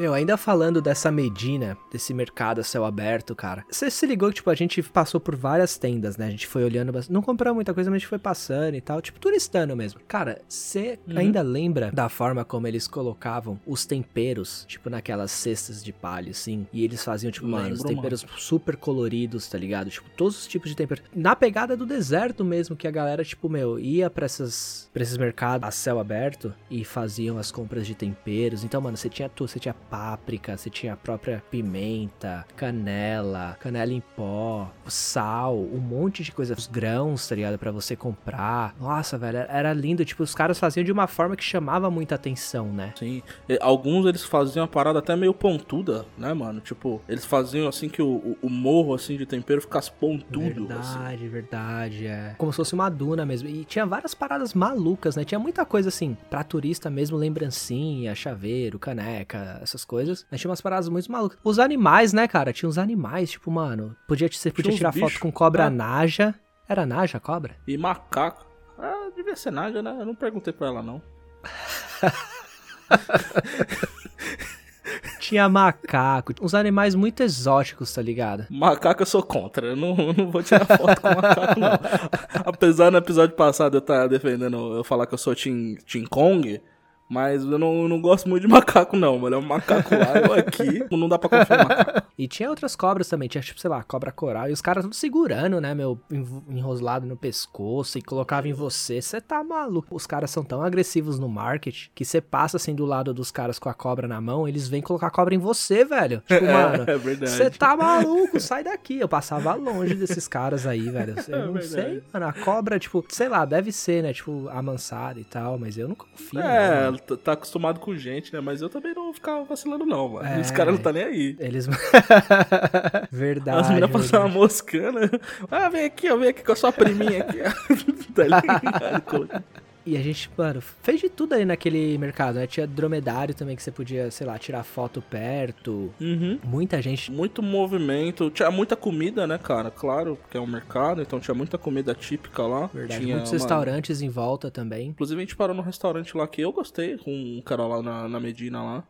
Meu, ainda falando dessa Medina, desse mercado a céu aberto, cara. Você se ligou que, tipo, a gente passou por várias tendas, né? A gente foi olhando, não comprou muita coisa, mas a gente foi passando e tal, tipo, turistando mesmo. Cara, você Uhum. ainda lembra da forma como eles colocavam os temperos, tipo, naquelas cestas de palha, assim? E eles faziam, tipo, mano, os temperos super coloridos, tá ligado? Tipo, todos os tipos de tempero. Na pegada do deserto mesmo, que a galera, tipo, meu, ia pra, essas, pra esses mercados a céu aberto e faziam as compras de temperos. Então, mano, você tinha tudo, você tinha páprica, você tinha a própria pimenta, canela, canela em pó, sal, um monte de coisa, os grãos, tá ligado? Pra você comprar. Nossa, velho, era- lindo. Tipo, os caras faziam de uma forma que chamava muita atenção, né? Sim. Alguns eles faziam uma parada até meio pontuda, né, mano? Tipo, eles faziam assim que o, o- o morro assim de tempero ficasse pontudo. assim. Verdade, verdade, é. Como se fosse uma duna mesmo. E tinha várias paradas malucas, né? Tinha muita coisa assim, pra turista mesmo, lembrancinha, chaveiro, caneca, essas coisas. Mas tinha umas paradas muito malucas. Os animais, né, cara? Tinha uns animais, tipo, mano, podia, você podia tirar bichos, foto com cobra né? naja. Era naja a cobra? E macaco. Ah, devia ser Nádia, né? Eu não perguntei pra ela, não. Tinha macaco, uns animais muito exóticos, tá ligado? Macaco eu sou contra. Eu não, eu não vou tirar foto com macaco, não. Apesar no episódio passado eu estar defendendo, eu falar que eu sou Team, team Kong. Mas eu não, eu não gosto muito de macaco, não, mano. É um macaco lá, eu aqui. Não dá pra confiar macaco. E tinha outras cobras também, tinha tipo, sei lá, cobra coral. E os caras tudo segurando, né, meu, enrosado no pescoço e colocava em você. Você tá maluco. Os caras são tão agressivos no market que você passa assim do lado dos caras com a cobra na mão, eles vêm colocar a cobra em você, velho. Tipo, mano, é verdade. você tá maluco, sai daqui. Eu passava longe desses caras aí, velho. Eu É não sei, mano. A cobra, tipo, sei lá, deve ser, né, tipo, amansada e tal, mas eu não confio. É, mano. Tá tá acostumado com gente, né? Mas eu também não, vão ficar vacilando, não, mano. É. Os caras não tá nem aí. Eles. verdade. As meninas passavam verdade. moscando. Ah, vem aqui, ó, vem aqui com a sua priminha aqui, tá ligado? E a gente, mano, fez de tudo aí naquele mercado, né? Tinha dromedário também que você podia, sei lá, tirar foto perto. Uhum. Muita gente. Muito movimento, tinha muita comida, né, cara? Claro, porque é um mercado, então tinha muita comida típica lá. Verdade. tinha, Muitos mano, restaurantes em volta também. Inclusive a gente parou num restaurante lá que eu gostei, com um cara lá na, na Medina lá.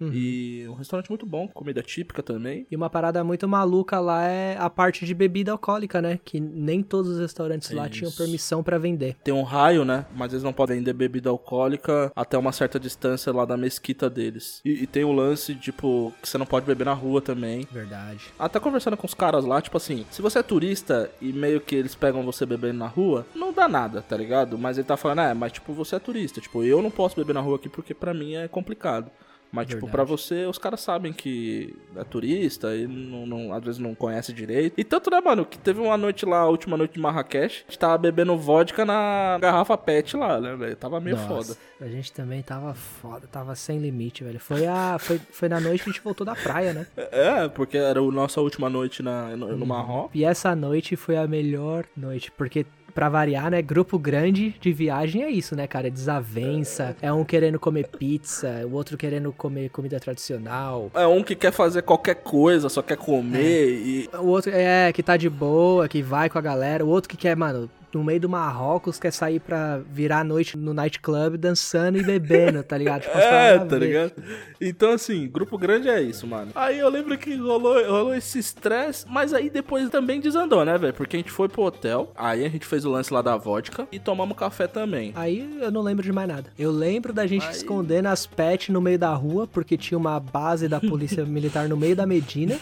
Uhum. E um restaurante muito bom, comida típica também. E uma parada muito maluca lá é a parte de bebida alcoólica, né? Que nem todos os restaurantes lá tinham Isso. permissão pra vender. Tem um raio, né? Mas eles não podem vender bebida alcoólica até uma certa distância lá da mesquita deles. E, e tem o lance, tipo, que você não pode beber na rua também. Verdade. Até conversando com os caras lá, tipo assim, se você é turista e meio que eles pegam você bebendo na rua, não dá nada, tá ligado? Mas ele tá falando, é, mas tipo, você é turista. Tipo, eu não posso beber na rua aqui porque pra mim é complicado. Mas, tipo, Verdade. pra você, os caras sabem que é turista e não, não- às vezes não conhece direito. E tanto, né, mano, que teve uma noite lá, a última noite de Marrakech, a gente tava bebendo vodka na garrafa pet lá, né, velho? Tava meio Nossa, foda. A gente também tava foda, tava sem limite, velho. Foi, a, foi, foi na noite que a gente voltou da praia, né? É, porque era a nossa última noite na, no, no Marrocos. E essa noite foi a melhor noite, porque pra variar, né, grupo grande de viagem é isso, né, cara? É desavença, é um querendo comer pizza, o outro querendo comer comida tradicional. É um que quer fazer qualquer coisa, só quer comer e O outro é que tá de boa, que vai com a galera. O outro que quer, mano, no meio do Marrocos, quer sair pra virar a noite no nightclub dançando e bebendo, tá ligado? Tipo, É, tá ligado? Então, assim, grupo grande é isso, mano. Aí eu lembro que rolou, rolou esse estresse, mas aí depois também desandou, né, velho? Porque a gente foi pro hotel, aí a gente fez o lance lá da vodka e tomamos café também. Aí eu não lembro de mais nada. Eu lembro da gente Aí- escondendo as pets no meio da rua, porque tinha uma base da polícia militar no meio da Medina.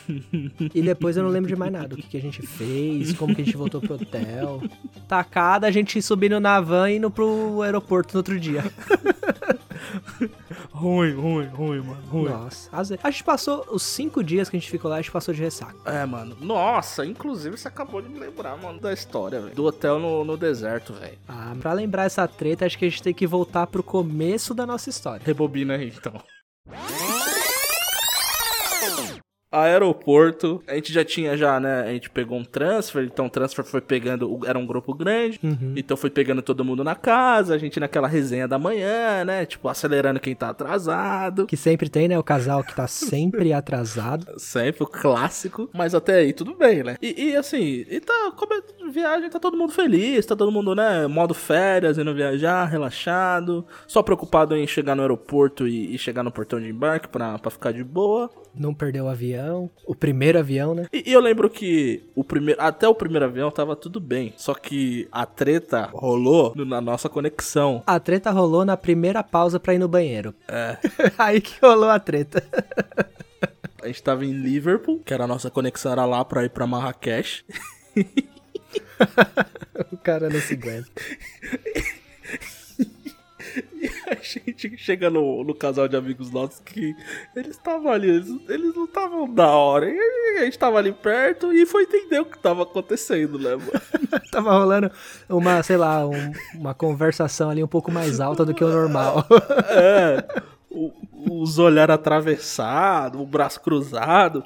e depois eu não lembro de mais nada. O que, que a gente fez, como que a gente voltou pro hotel. Tacada, a gente subindo na van e indo pro aeroporto no outro dia. Ruim, ruim, ruim, mano, ruim. Nossa. A gente passou os cinco dias que a gente ficou lá, a gente passou de ressaca. É, mano. Nossa, inclusive você acabou de me lembrar, mano, da história, velho. Do hotel no, no deserto, velho. Ah, pra lembrar essa treta, acho que a gente tem que voltar pro começo da nossa história. Rebobina aí, então. Aeroporto, a gente já tinha já, né? A gente pegou um transfer, então o transfer foi pegando, era um grupo grande, Uhum. então foi pegando todo mundo na casa, a gente naquela resenha da manhã, né? Tipo, acelerando quem tá atrasado. Que sempre tem, né? O casal que tá sempre atrasado. Sempre o clássico, mas até aí tudo bem, né? E, e, assim, e tá, como é viagem, tá todo mundo feliz, tá todo mundo, né, modo férias, indo viajar, relaxado, só preocupado em chegar no aeroporto e, e chegar no portão de embarque pra, pra ficar de boa. Não perdeu o avião. O primeiro avião, né? E, e eu lembro que o primeiro, até o primeiro avião tava tudo bem, só que a treta rolou na nossa conexão. A treta rolou na primeira pausa pra ir no banheiro. É. Aí que rolou a treta. A gente tava em Liverpool, que era a nossa conexão era lá pra ir pra Marrakech. O cara não se aguenta. A gente chega no, no casal de amigos nossos que eles estavam ali, eles, eles não estavam da hora. E a gente tava ali perto e foi entender o que tava acontecendo, né, mano? Tava rolando uma, sei lá, um- uma conversação ali um pouco mais alta do que o normal. É. o- os olhares atravessados, o braço cruzado.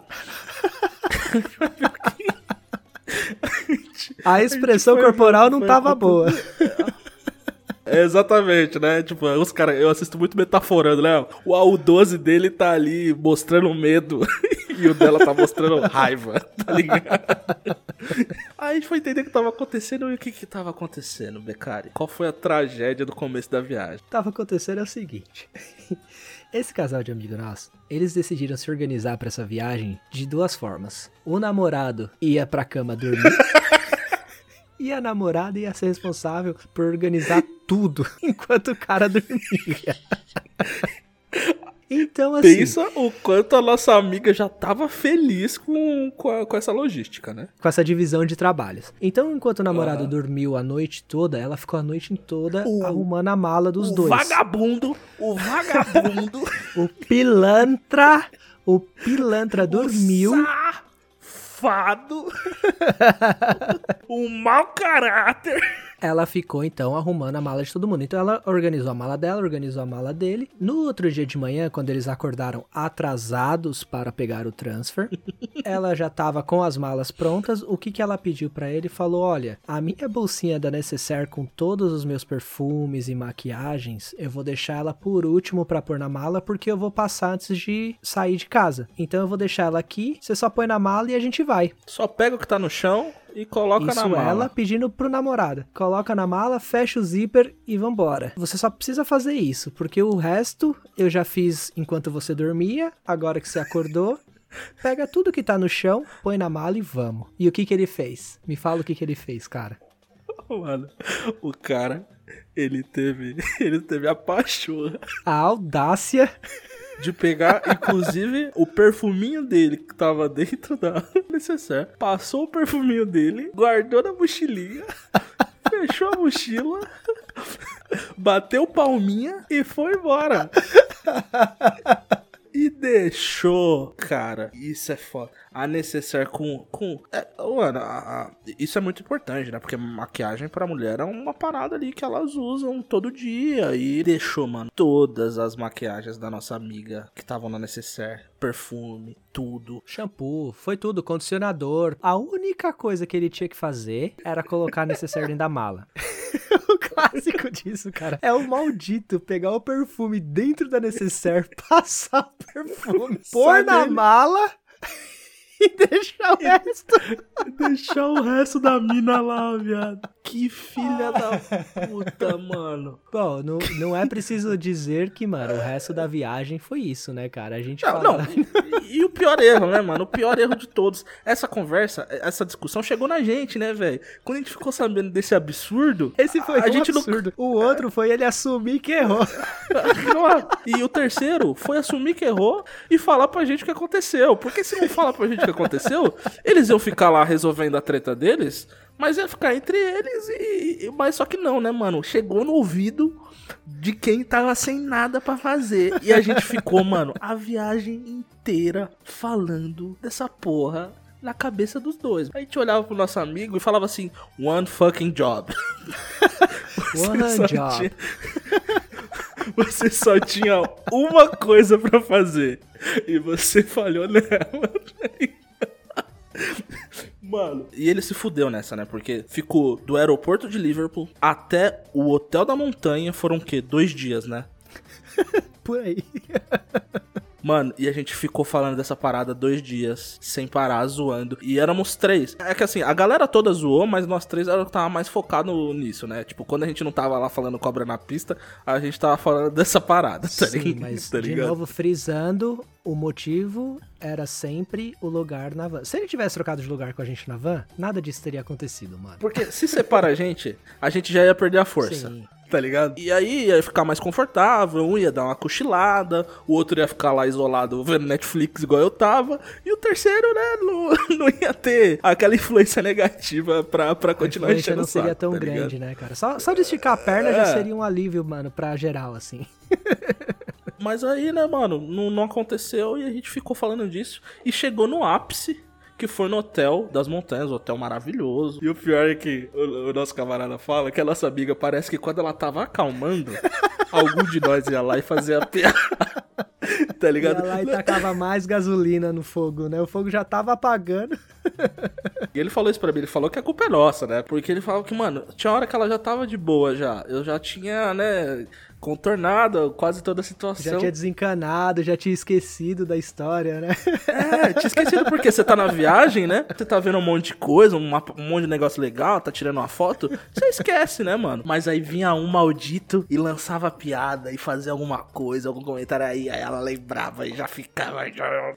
A expressão foi- corporal não tava boa. É, exatamente, né? Tipo, os caras, eu assisto muito metaforando, né? O AU12 dele tá ali mostrando medo e o dela tá mostrando raiva, tá ligado? Aí a gente foi entender o que tava acontecendo e o que que tava acontecendo, Becari? Qual foi a tragédia do começo da viagem? Tava acontecendo é o seguinte. Esse casal de amigo nosso, eles decidiram se organizar pra essa viagem de duas formas. O namorado ia pra cama dormir. E a namorada ia ser responsável por organizar tudo enquanto o cara dormia. Então, assim. Pensa o quanto a nossa amiga já tava feliz com, com, a- com essa logística, né? com essa divisão de trabalhos. Então, enquanto o namorado dormiu a noite toda, ela ficou a noite toda O- arrumando a mala dos o dois. vagabundo, o vagabundo O pilantra, o pilantra dormiu. Safado, o mau caráter. Ela ficou então arrumando a mala de todo mundo. Então ela organizou a mala dela, organizou a mala dele. No outro dia de manhã, quando eles acordaram atrasados para pegar o transfer, ela já tava com as malas prontas. O que que ela pediu pra ele? Falou: "Olha, a minha bolsinha da Necessaire com todos os meus perfumes e maquiagens, eu vou deixar ela por último pra pôr na mala porque eu vou passar antes de sair de casa. Então eu vou deixar ela aqui, você só põe na mala e a gente vai." Só pega o que tá no chão e coloca na Isso mala. ela pedindo pro namorado. Coloca na mala, fecha o zíper e vambora. Você só precisa fazer isso, porque o resto eu já fiz enquanto você dormia, agora que você acordou. Pega tudo que tá no chão, põe na mala e vamos. E o que que ele fez? Me fala o que que ele fez, cara. Mano, o cara, ele teve, ele teve a pachorra A audácia. De pegar, inclusive, o perfuminho dele que tava dentro da necessaire, passou o perfuminho dele, guardou na mochilinha, fechou a mochila, bateu palminha e foi embora. E deixou, cara, isso é foda. A necessaire com. com é, mano, a- a- isso é muito importante, né? Porque maquiagem pra mulher é uma parada ali que elas usam todo dia. E deixou, mano, todas as maquiagens da nossa amiga que estavam na necessaire. Perfume, tudo. Shampoo, foi tudo, condicionador. A única coisa que ele tinha que fazer era colocar necessaire dentro da mala. o clássico disso, cara, é o maldito pegar o perfume dentro da necessaire, passar o perfume, pôr na nele. mala e deixar o resto. Deixar o resto da mina lá, viado. Que filha da puta, mano. Bom, não, não é preciso dizer que, mano, o resto da viagem foi isso, né, cara? A gente Não, fala... não. E, e o pior erro, né, mano? O pior erro de todos. Essa conversa, essa discussão chegou na gente, né, velho? Quando a gente ficou sabendo desse absurdo. Esse foi a um gente não- absurdo. O outro foi ele assumir que errou. E o terceiro foi assumir que errou e falar pra gente o que aconteceu. Porque se não falar pra gente o que aconteceu, eles iam ficar lá resolvendo a treta deles, mas ia ficar entre eles e. Mas só que não, né, mano? Chegou no ouvido de quem tava sem nada pra fazer. E a gente ficou, mano, a viagem inteira falando dessa porra. Na cabeça dos dois. A gente olhava pro nosso amigo e falava assim: One fucking job. Você One só job. tinha- Você só tinha uma coisa pra fazer. E você falhou nela. Mano, e ele se fudeu nessa, né? Porque ficou do aeroporto de Liverpool até o hotel da montanha foram o quê? Dois dias, né? Por aí. Mano, e a gente ficou falando dessa parada dois dias, sem parar, zoando. E éramos três. É que assim, a galera toda zoou, mas nós três era o que tava mais focado nisso, né? Tipo, quando a gente não tava lá falando cobra na pista, a gente tava falando dessa parada, tá Sim, ligado? mas Tá de ligado? novo frisando, o motivo era sempre o lugar na van. Se ele tivesse trocado de lugar com a gente na van, nada disso teria acontecido, mano. Porque se separa a gente, a gente já ia perder a força. Sim. Tá ligado? E aí ia ficar mais confortável, um ia dar uma cochilada, o outro ia ficar lá isolado vendo Netflix igual eu tava, e o terceiro, né, não, não ia ter aquela influência negativa pra, pra A continuar influência enchendo não o saco, seria tão tá ligado? grande, né, cara? Só, só de esticar a perna já É. seria um alívio, mano, pra geral, assim. Mas aí, né, mano, não, não aconteceu e a gente ficou falando disso. E chegou no ápice, que foi no hotel das montanhas, hotel maravilhoso. E o pior é que o, o nosso camarada fala que a nossa amiga parece que quando ela tava acalmando, algum de nós ia lá e fazia a piada. tá Ia ligado? lá e tacava mais gasolina no fogo, né? O fogo já tava apagando. E ele falou isso pra mim, ele falou que a culpa é nossa, né? Porque ele falava que, mano, tinha hora que ela já tava de boa já. Eu já tinha, né, contornado quase toda a situação. Já tinha desencanado, já tinha esquecido da história, né? É, tinha esquecido porque você tá na viagem, né? Você tá vendo um monte de coisa, um, mapa- um monte de negócio legal, tá tirando uma foto. Você esquece, né, mano? Mas aí vinha um maldito e lançava piada e fazia alguma coisa, algum comentário aí, aí ela lembrava e já ficava.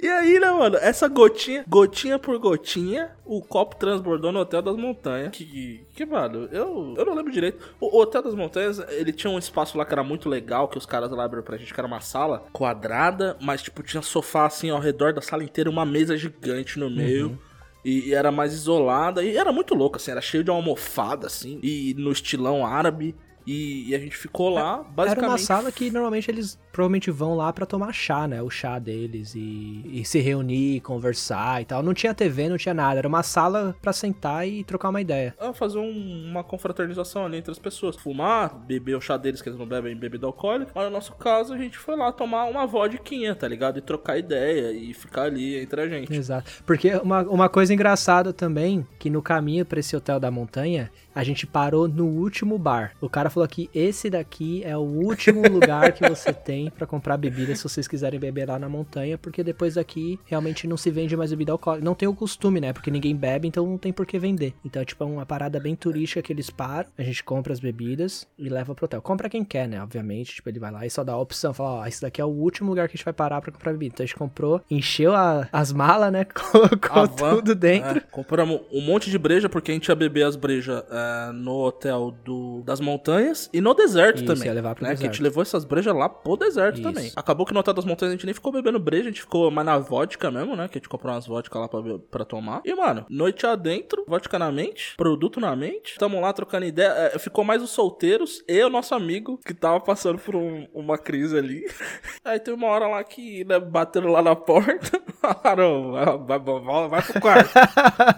E aí, né, mano? Essa gotinha, gotinha por gotinha, o copo transbordou no Hotel das Montanhas. Que, que mano, eu, eu não lembro direito. O, o Hotel das Montanhas, ele tinha um espaço lá que era muito legal, que os caras lá abriram pra gente, que era uma sala quadrada, mas, tipo, tinha sofá, assim, ao redor da sala inteira, uma mesa gigante no meio. E, e era mais isolada, e era muito louco, assim, era cheio de uma almofada, assim, e no estilão árabe. E, e a gente ficou lá, Era basicamente. uma sala que normalmente eles provavelmente vão lá pra tomar chá, né? O chá deles e, e se reunir, conversar e tal. Não tinha TV, não tinha nada. Era uma sala pra sentar e trocar uma ideia. Ah, fazer um- uma confraternização ali entre as pessoas. Fumar, beber o chá deles, que eles não bebem bebida alcoólica. Mas no nosso caso, a gente foi lá tomar uma vodquinha, tá ligado? E trocar ideia e ficar ali entre a gente. Exato. Porque uma, uma coisa engraçada também, que no caminho pra esse hotel da montanha, a gente parou no último bar. O cara falou que esse daqui é o último lugar que você tem pra comprar bebida se vocês quiserem beber lá na montanha, porque depois daqui realmente não se vende mais bebida alcoólica. Não tem o costume, né? Porque ninguém bebe, então não tem por que vender. Então é tipo uma parada bem turística que eles param, a gente compra as bebidas e leva pro hotel. Compra quem quer, né? Obviamente, tipo, ele vai lá e só dá a opção, fala, ó, esse daqui é o último lugar que a gente vai parar pra comprar bebida. Então a gente comprou, encheu a- as malas, né? Colocou tudo dentro. é, compramos um monte de breja, porque a gente ia beber as brejas é, no hotel do, das montanhas e no deserto Isso, também. ia levar pro né? Que a deserto. gente levou essas brejas lá pro deserto Isso. também. Acabou que no hotel das montanhas a gente nem ficou bebendo breja, a gente ficou mais na vodka mesmo, né? Que a gente comprou umas vodka lá pra, pra tomar. E, mano, noite adentro, vodka na mente, produto na mente. Tamo lá trocando ideia. É, ficou mais os solteiros e o nosso amigo que tava passando por um- uma crise ali. Aí tem uma hora lá que, né, bateram lá na porta. Falaram, vai, vai, pro quarto.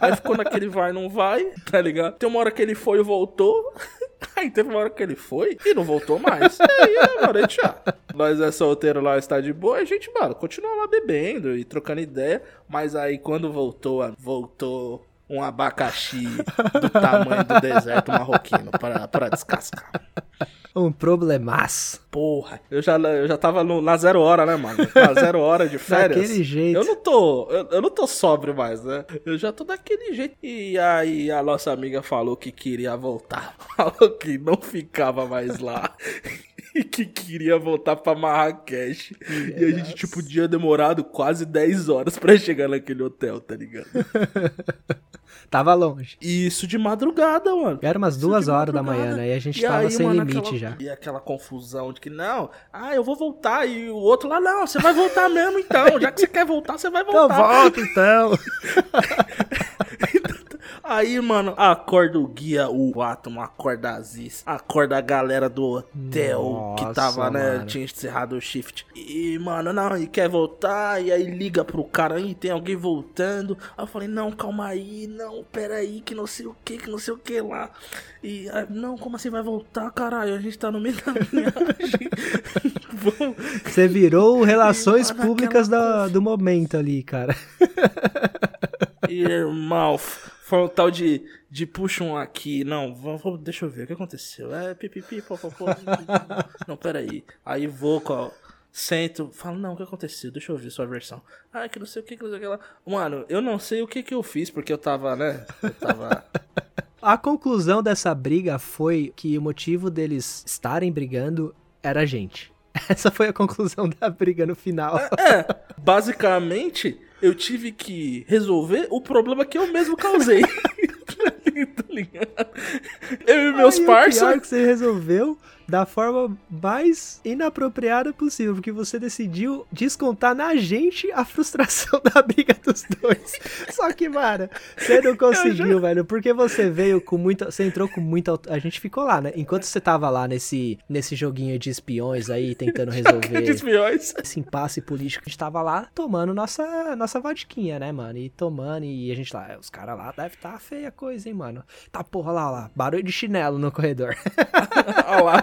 Aí ficou naquele vai, não vai, tá ligado? Tem uma hora que ele foi e voltou. Aí teve uma hora que ele foi e não voltou mais. E aí, mano, a gente já. Nós é solteiro lá, está de boa. A gente, mano, continua lá bebendo e trocando ideia. Mas aí quando voltou, voltou um abacaxi do tamanho do deserto marroquino pra, pra descascar. Um problemaço. Porra, eu já, eu já tava no- na zero hora, né, mano? Na zero hora de férias. Daquele jeito. Eu não tô, eu, eu não tô sóbrio mais, né? Eu já tô daquele jeito. E aí a nossa amiga falou que queria voltar. Falou que não ficava mais lá. E que queria voltar pra Marrakech. E a gente, tipo, tinha demorado quase 10 horas pra chegar naquele hotel, tá ligado? Tava longe. E isso de madrugada, mano. Era umas Isso duas horas da manhã, né? E a gente E tava aí, sem mano, limite aquela- já. E aquela confusão de que, não, ah, eu vou voltar. E o outro lá, não, você vai voltar mesmo então. Já que você quer voltar, você vai Então voltar. volta então. Aí, mano, acorda o guia, o Atom, acorda a Aziz, acorda a galera do hotel que Nossa, tava, né, mano. tinha encerrado o shift. E, mano, não, e quer voltar, e aí liga pro cara, aí tem alguém voltando. Aí eu falei, não, calma aí, não, pera aí, que não sei o que, que não sei o que lá. E, aí, não, como assim vai voltar, caralho? A gente tá no meio da viagem. Você virou relações mano, públicas da- do momento ali, cara. Irmão, foi um tal de, de puxa um aqui. Não, vamos- deixa eu ver o que aconteceu. É pipipi, popopô. não, peraí. Aí vou, ó, sento, falo, não, o que aconteceu? Deixa eu ver sua versão. Ah, que não sei o que, que não sei o que lá. Mano, eu não sei o que que eu fiz, porque eu tava, né? Eu tava. A conclusão dessa briga foi que o motivo deles estarem brigando era a gente. Essa foi a conclusão da briga no final. É, basicamente, eu tive que resolver o problema que eu mesmo causei. tá ligado? Eu e meus Aí, O pior é parceiros. que você resolveu da forma mais inapropriada possível, porque você decidiu descontar na gente a frustração da briga dos dois. Só que, mano, você não conseguiu, velho, porque você veio com muita, você entrou com muita, a gente ficou lá, né? Enquanto você tava lá nesse nesse joguinho de espiões aí tentando de resolver espiões. esse impasse político, a gente tava lá tomando nossa, nossa vodquinha, né, mano? E tomando, e a gente lá, "É, os caras lá deve tá feia coisa, hein, mano? Tá porra lá, lá, barulho de chinelo no corredor. Olha lá,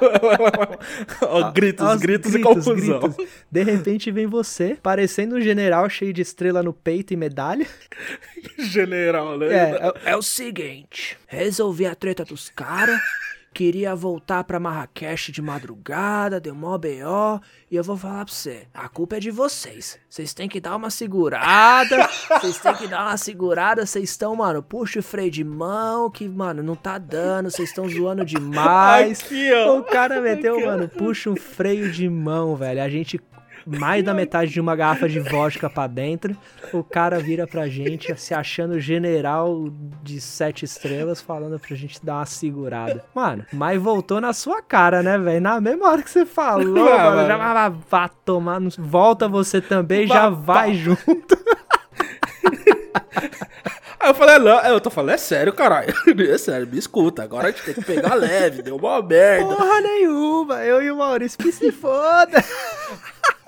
gritos, Aos gritos, e confusão. gritos. De repente vem você, parecendo um general cheio de estrela no peito e medalha. General, né? É, é, é o seguinte, resolvi a treta dos caras, queria voltar pra Marrakech de madrugada, deu mó B.O., e eu vou falar pra você, a culpa é de vocês. Vocês têm que dar uma segurada, vocês têm que dar uma segurada, vocês estão, mano, puxa o freio de mão, que, mano, não tá dando, vocês estão zoando demais. Aqui, ó. O cara meteu, mano, puxa um freio de mão, velho. A gente, mais da metade de uma garrafa de vodka pra dentro. O cara vira pra gente, se achando general de sete estrelas, falando pra gente dar uma segurada. Mano, mas voltou na sua cara, né, velho? Na mesma hora que você falou, Ah, mano, mano. já vai, tomar. no- Volta você também, já Vá, vai junto. Aí eu falei, não, eu tô falando, é sério, caralho. É sério, me escuta. Agora a gente tem que pegar leve, deu uma merda. Porra nenhuma, eu e o Maurício que se foda.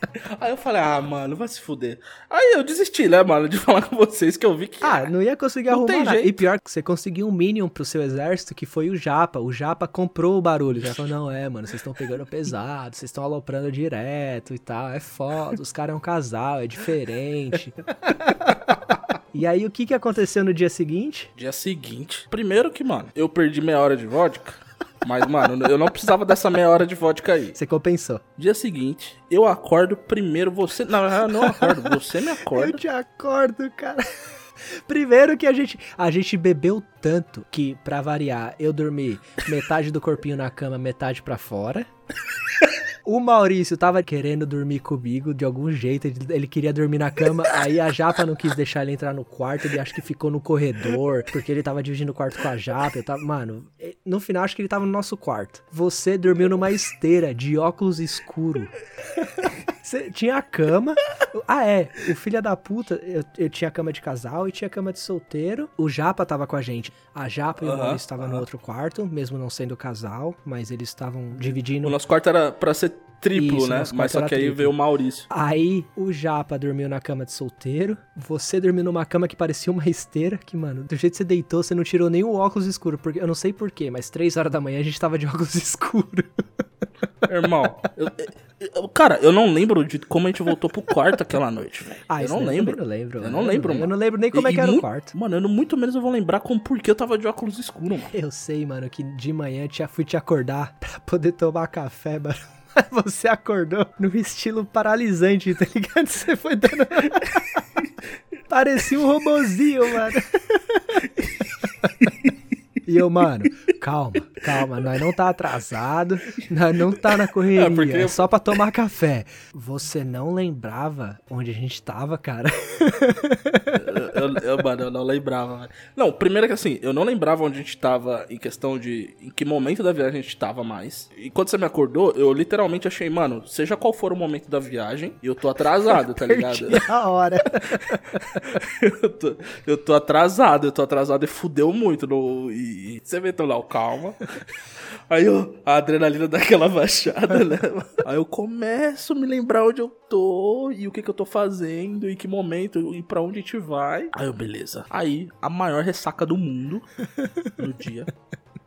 Aí eu falei, ah, mano, vai se fuder. Aí eu desisti, né, mano, de falar com vocês que eu vi que. Ah, não ia conseguir Não arrumar nada. jeito. E pior que você conseguiu um Minion pro seu exército, que foi o Japa. O Japa comprou o barulho. Já falou, não, é, mano, vocês estão pegando pesado, vocês estão aloprando direto e tal. É foda, os caras é um casal, é diferente. E aí, o que que aconteceu no dia seguinte? Dia seguinte. Primeiro que, mano, eu perdi meia hora de vodka. Mas, mano, eu não precisava dessa meia hora de vodka aí. Você compensou. Dia seguinte, eu acordo primeiro, você. Não, eu não acordo, você me Eu acorda. te acordo, cara. Primeiro que a gente, a gente bebeu tanto que, pra variar, eu dormi metade do corpinho na cama, metade pra fora. O Maurício tava querendo dormir comigo de algum jeito, ele, queria dormir na cama, aí a Japa não quis deixar ele entrar no quarto, ele acho que ficou no corredor, porque ele tava dividindo o quarto com a Japa, eu tava, mano, no final acho que ele tava no nosso quarto. Você dormiu numa esteira de óculos escuro. Você tinha a cama. Ah, é. O filho da puta, eu, eu tinha cama de casal e tinha cama de solteiro. O Japa tava com a gente. A Japa e o Maurício estavam no outro quarto, mesmo não sendo casal, mas eles estavam dividindo. O nosso quarto era pra ser triplo, Isso, né? Mas só que aí triplo. veio o Maurício. Aí o Japa dormiu na cama de solteiro. Você dormiu numa cama que parecia uma esteira. Que, mano, do jeito que você deitou, você não tirou nem o óculos escuro. Porque eu não sei porquê, mas três horas da manhã a gente tava de óculos escuro. Irmão, eu- eu- cara, eu não lembro de como a gente voltou pro quarto aquela noite, velho. Ah, eu isso não lembro. Eu não lembro. Eu não lembro, Eu mano. não lembro nem como é E- que e era o mu- quarto. Mano, eu não- muito menos eu vou lembrar como porque eu tava de óculos escuros, mano. Eu sei, mano, que de manhã eu tinha, fui te acordar pra poder tomar café, mano. Você acordou no estilo paralisante, tá ligado? Você foi dando. Parecia um robozinho, mano. E eu, mano, calma, calma, nós não tá atrasado, nós não tá na correria, É, porque é só pra tomar café. Você não lembrava onde a gente tava, cara? Eu, eu- eu, mano, eu não lembrava. Não, primeiro que assim, eu não lembrava onde a gente tava em questão de em que momento da viagem a gente tava mais. E quando você me acordou, eu literalmente achei, mano, seja qual for o momento da viagem, eu tô atrasado, tá ligado? A hora. eu, tô, eu tô atrasado, eu tô atrasado e fudeu muito. No, e, você meteu lá o calma. Aí eu, a adrenalina dá aquela baixada, né? Aí eu começo a me lembrar onde eu tô e o que que eu tô fazendo, e que momento e pra onde a gente vai. Aí eu, beleza. Aí, a maior ressaca do mundo no dia.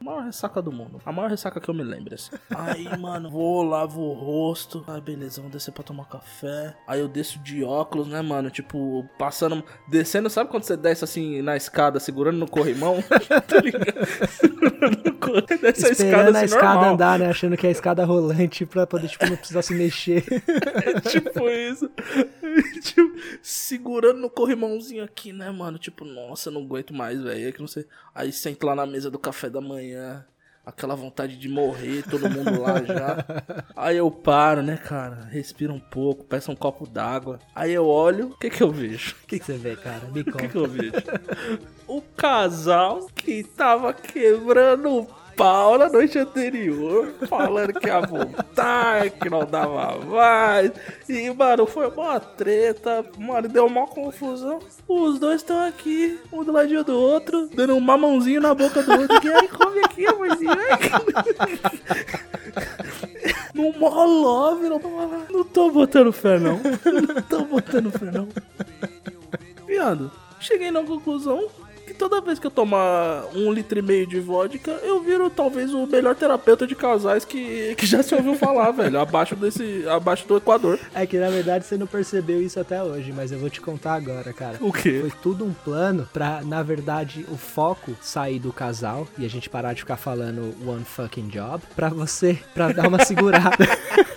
A maior ressaca do mundo. A maior ressaca que eu me lembro, assim. Aí, mano, vou, lavo o rosto. Ai, beleza, vamos descer pra tomar café. Aí eu desço de óculos, né, mano? Tipo, passando. Descendo, sabe quando você desce assim na escada, segurando no corrimão? tá ligado? Segurando no corrimão. Desce a escada a assim, escada normal. andar, né? Achando que é a escada rolante pra poder, tipo, não precisar se mexer. tipo isso. tipo, segurando no corrimãozinho aqui, né, mano? Tipo, nossa, não aguento mais, velho. É que não sei. Aí sento lá na mesa do café da manhã. Aquela vontade de morrer, todo mundo lá já. Aí eu paro, né, cara? Respiro um pouco, peço um copo d'água. Aí eu olho, o que que eu vejo? O que, que você vê, cara? Me O que conta. que eu vejo? O casal que tava quebrando o pau na noite anterior, falando que ia voltar, que não dava mais. E, mano, foi uma treta, mano, deu uma confusão. Os dois estão aqui, um do ladinho do outro, dando um mamãozinho na boca do outro. Que aí, come aqui, amorzinho. No mó love, love. Não tô botando fé, não. Não tô botando fé, não. Viado, cheguei na conclusão toda vez que eu tomar um litro e meio de vodka, eu viro talvez o melhor terapeuta de casais que, que já se ouviu falar, velho. Abaixo desse. abaixo do Equador. É que na verdade você não percebeu isso até hoje, mas eu vou te contar agora, cara. O quê? Foi tudo um plano pra, na verdade, o foco sair do casal e a gente parar de ficar falando one fucking job pra você, pra dar uma segurada.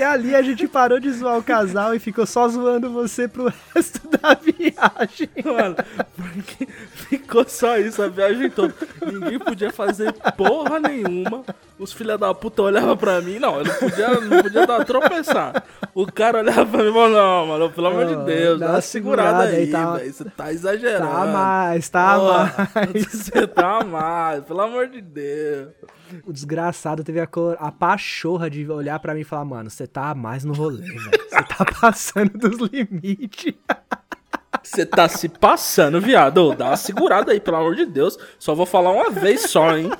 Porque ali a gente parou de zoar o casal e ficou só zoando você pro resto da viagem. Mano, porque ficou só isso a viagem toda. Ninguém podia fazer porra nenhuma. Os filha da puta olhavam pra mim. Não, eu não podia, não podia dar tropeçar. O cara olhava pra mim e falou: Não, mano, pelo amor de Ô, Deus, dá uma segurada segurada aí, tá- velho. Você tá exagerando. Tá mais, tá mais. Você tá mais, pelo amor de Deus. O desgraçado teve a, cor, a pachorra de olhar pra mim e falar, mano, você tá mais no rolê, velho. Você tá passando dos limites. Você tá se passando, viado. Dá uma segurada aí, pelo amor de Deus. Só vou falar uma vez só, hein?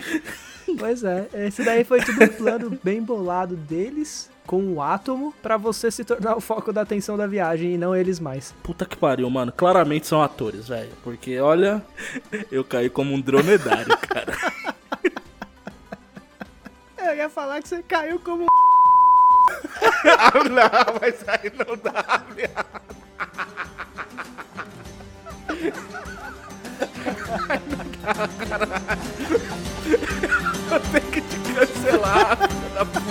Pois é, esse daí foi tudo um plano bem bolado deles com o átomo pra você se tornar o foco da atenção da viagem e não eles mais. Puta que pariu, mano. Claramente são atores, velho. Porque, olha, eu caí como um dromedário, cara. Eu ia falar que você caiu como ah, não, mas aí não dá, viado. Ai, não dá, caralho. Eu tenho que te cancelar, filha da puta.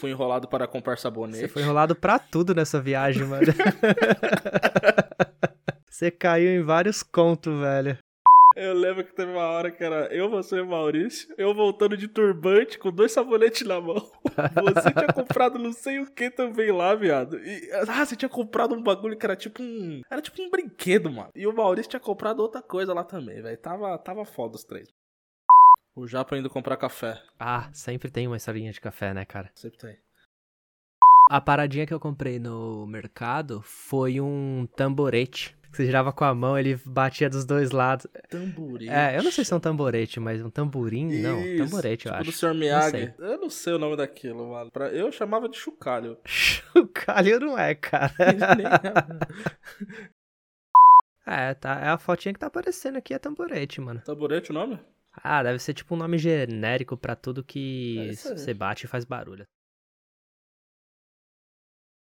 Fui enrolado para comprar sabonete. Você foi enrolado pra tudo nessa viagem, mano. Você caiu em vários contos, velho. Eu lembro que teve uma hora que era eu, você e o Maurício, eu voltando de turbante com dois sabonetes na mão. Você tinha comprado não sei o que também lá, viado. E, ah, você tinha comprado um bagulho que era tipo um. Era tipo um brinquedo, mano. E o Maurício tinha comprado outra coisa lá também, velho. Tava, tava foda os três. O Japa indo comprar café. Ah, sempre tem uma salinha de café, né, cara? Sempre tem. A paradinha que eu comprei no mercado foi um tamborete. Você girava com a mão, ele batia dos dois lados. Tamborete. É, eu não sei se é um tamborete, mas um tamborim, não. Isso, Tamborete, eu tipo acho. do Sr. Não Miyagi. sei. Eu não sei o nome daquilo, mano. Pra- Eu chamava de chocalho. Chocalho não é, cara. É, tá. É a fotinha que tá aparecendo aqui, é tamborete, mano. Tamborete o nome? Ah, deve ser tipo um nome genérico pra tudo que você bate e faz barulho.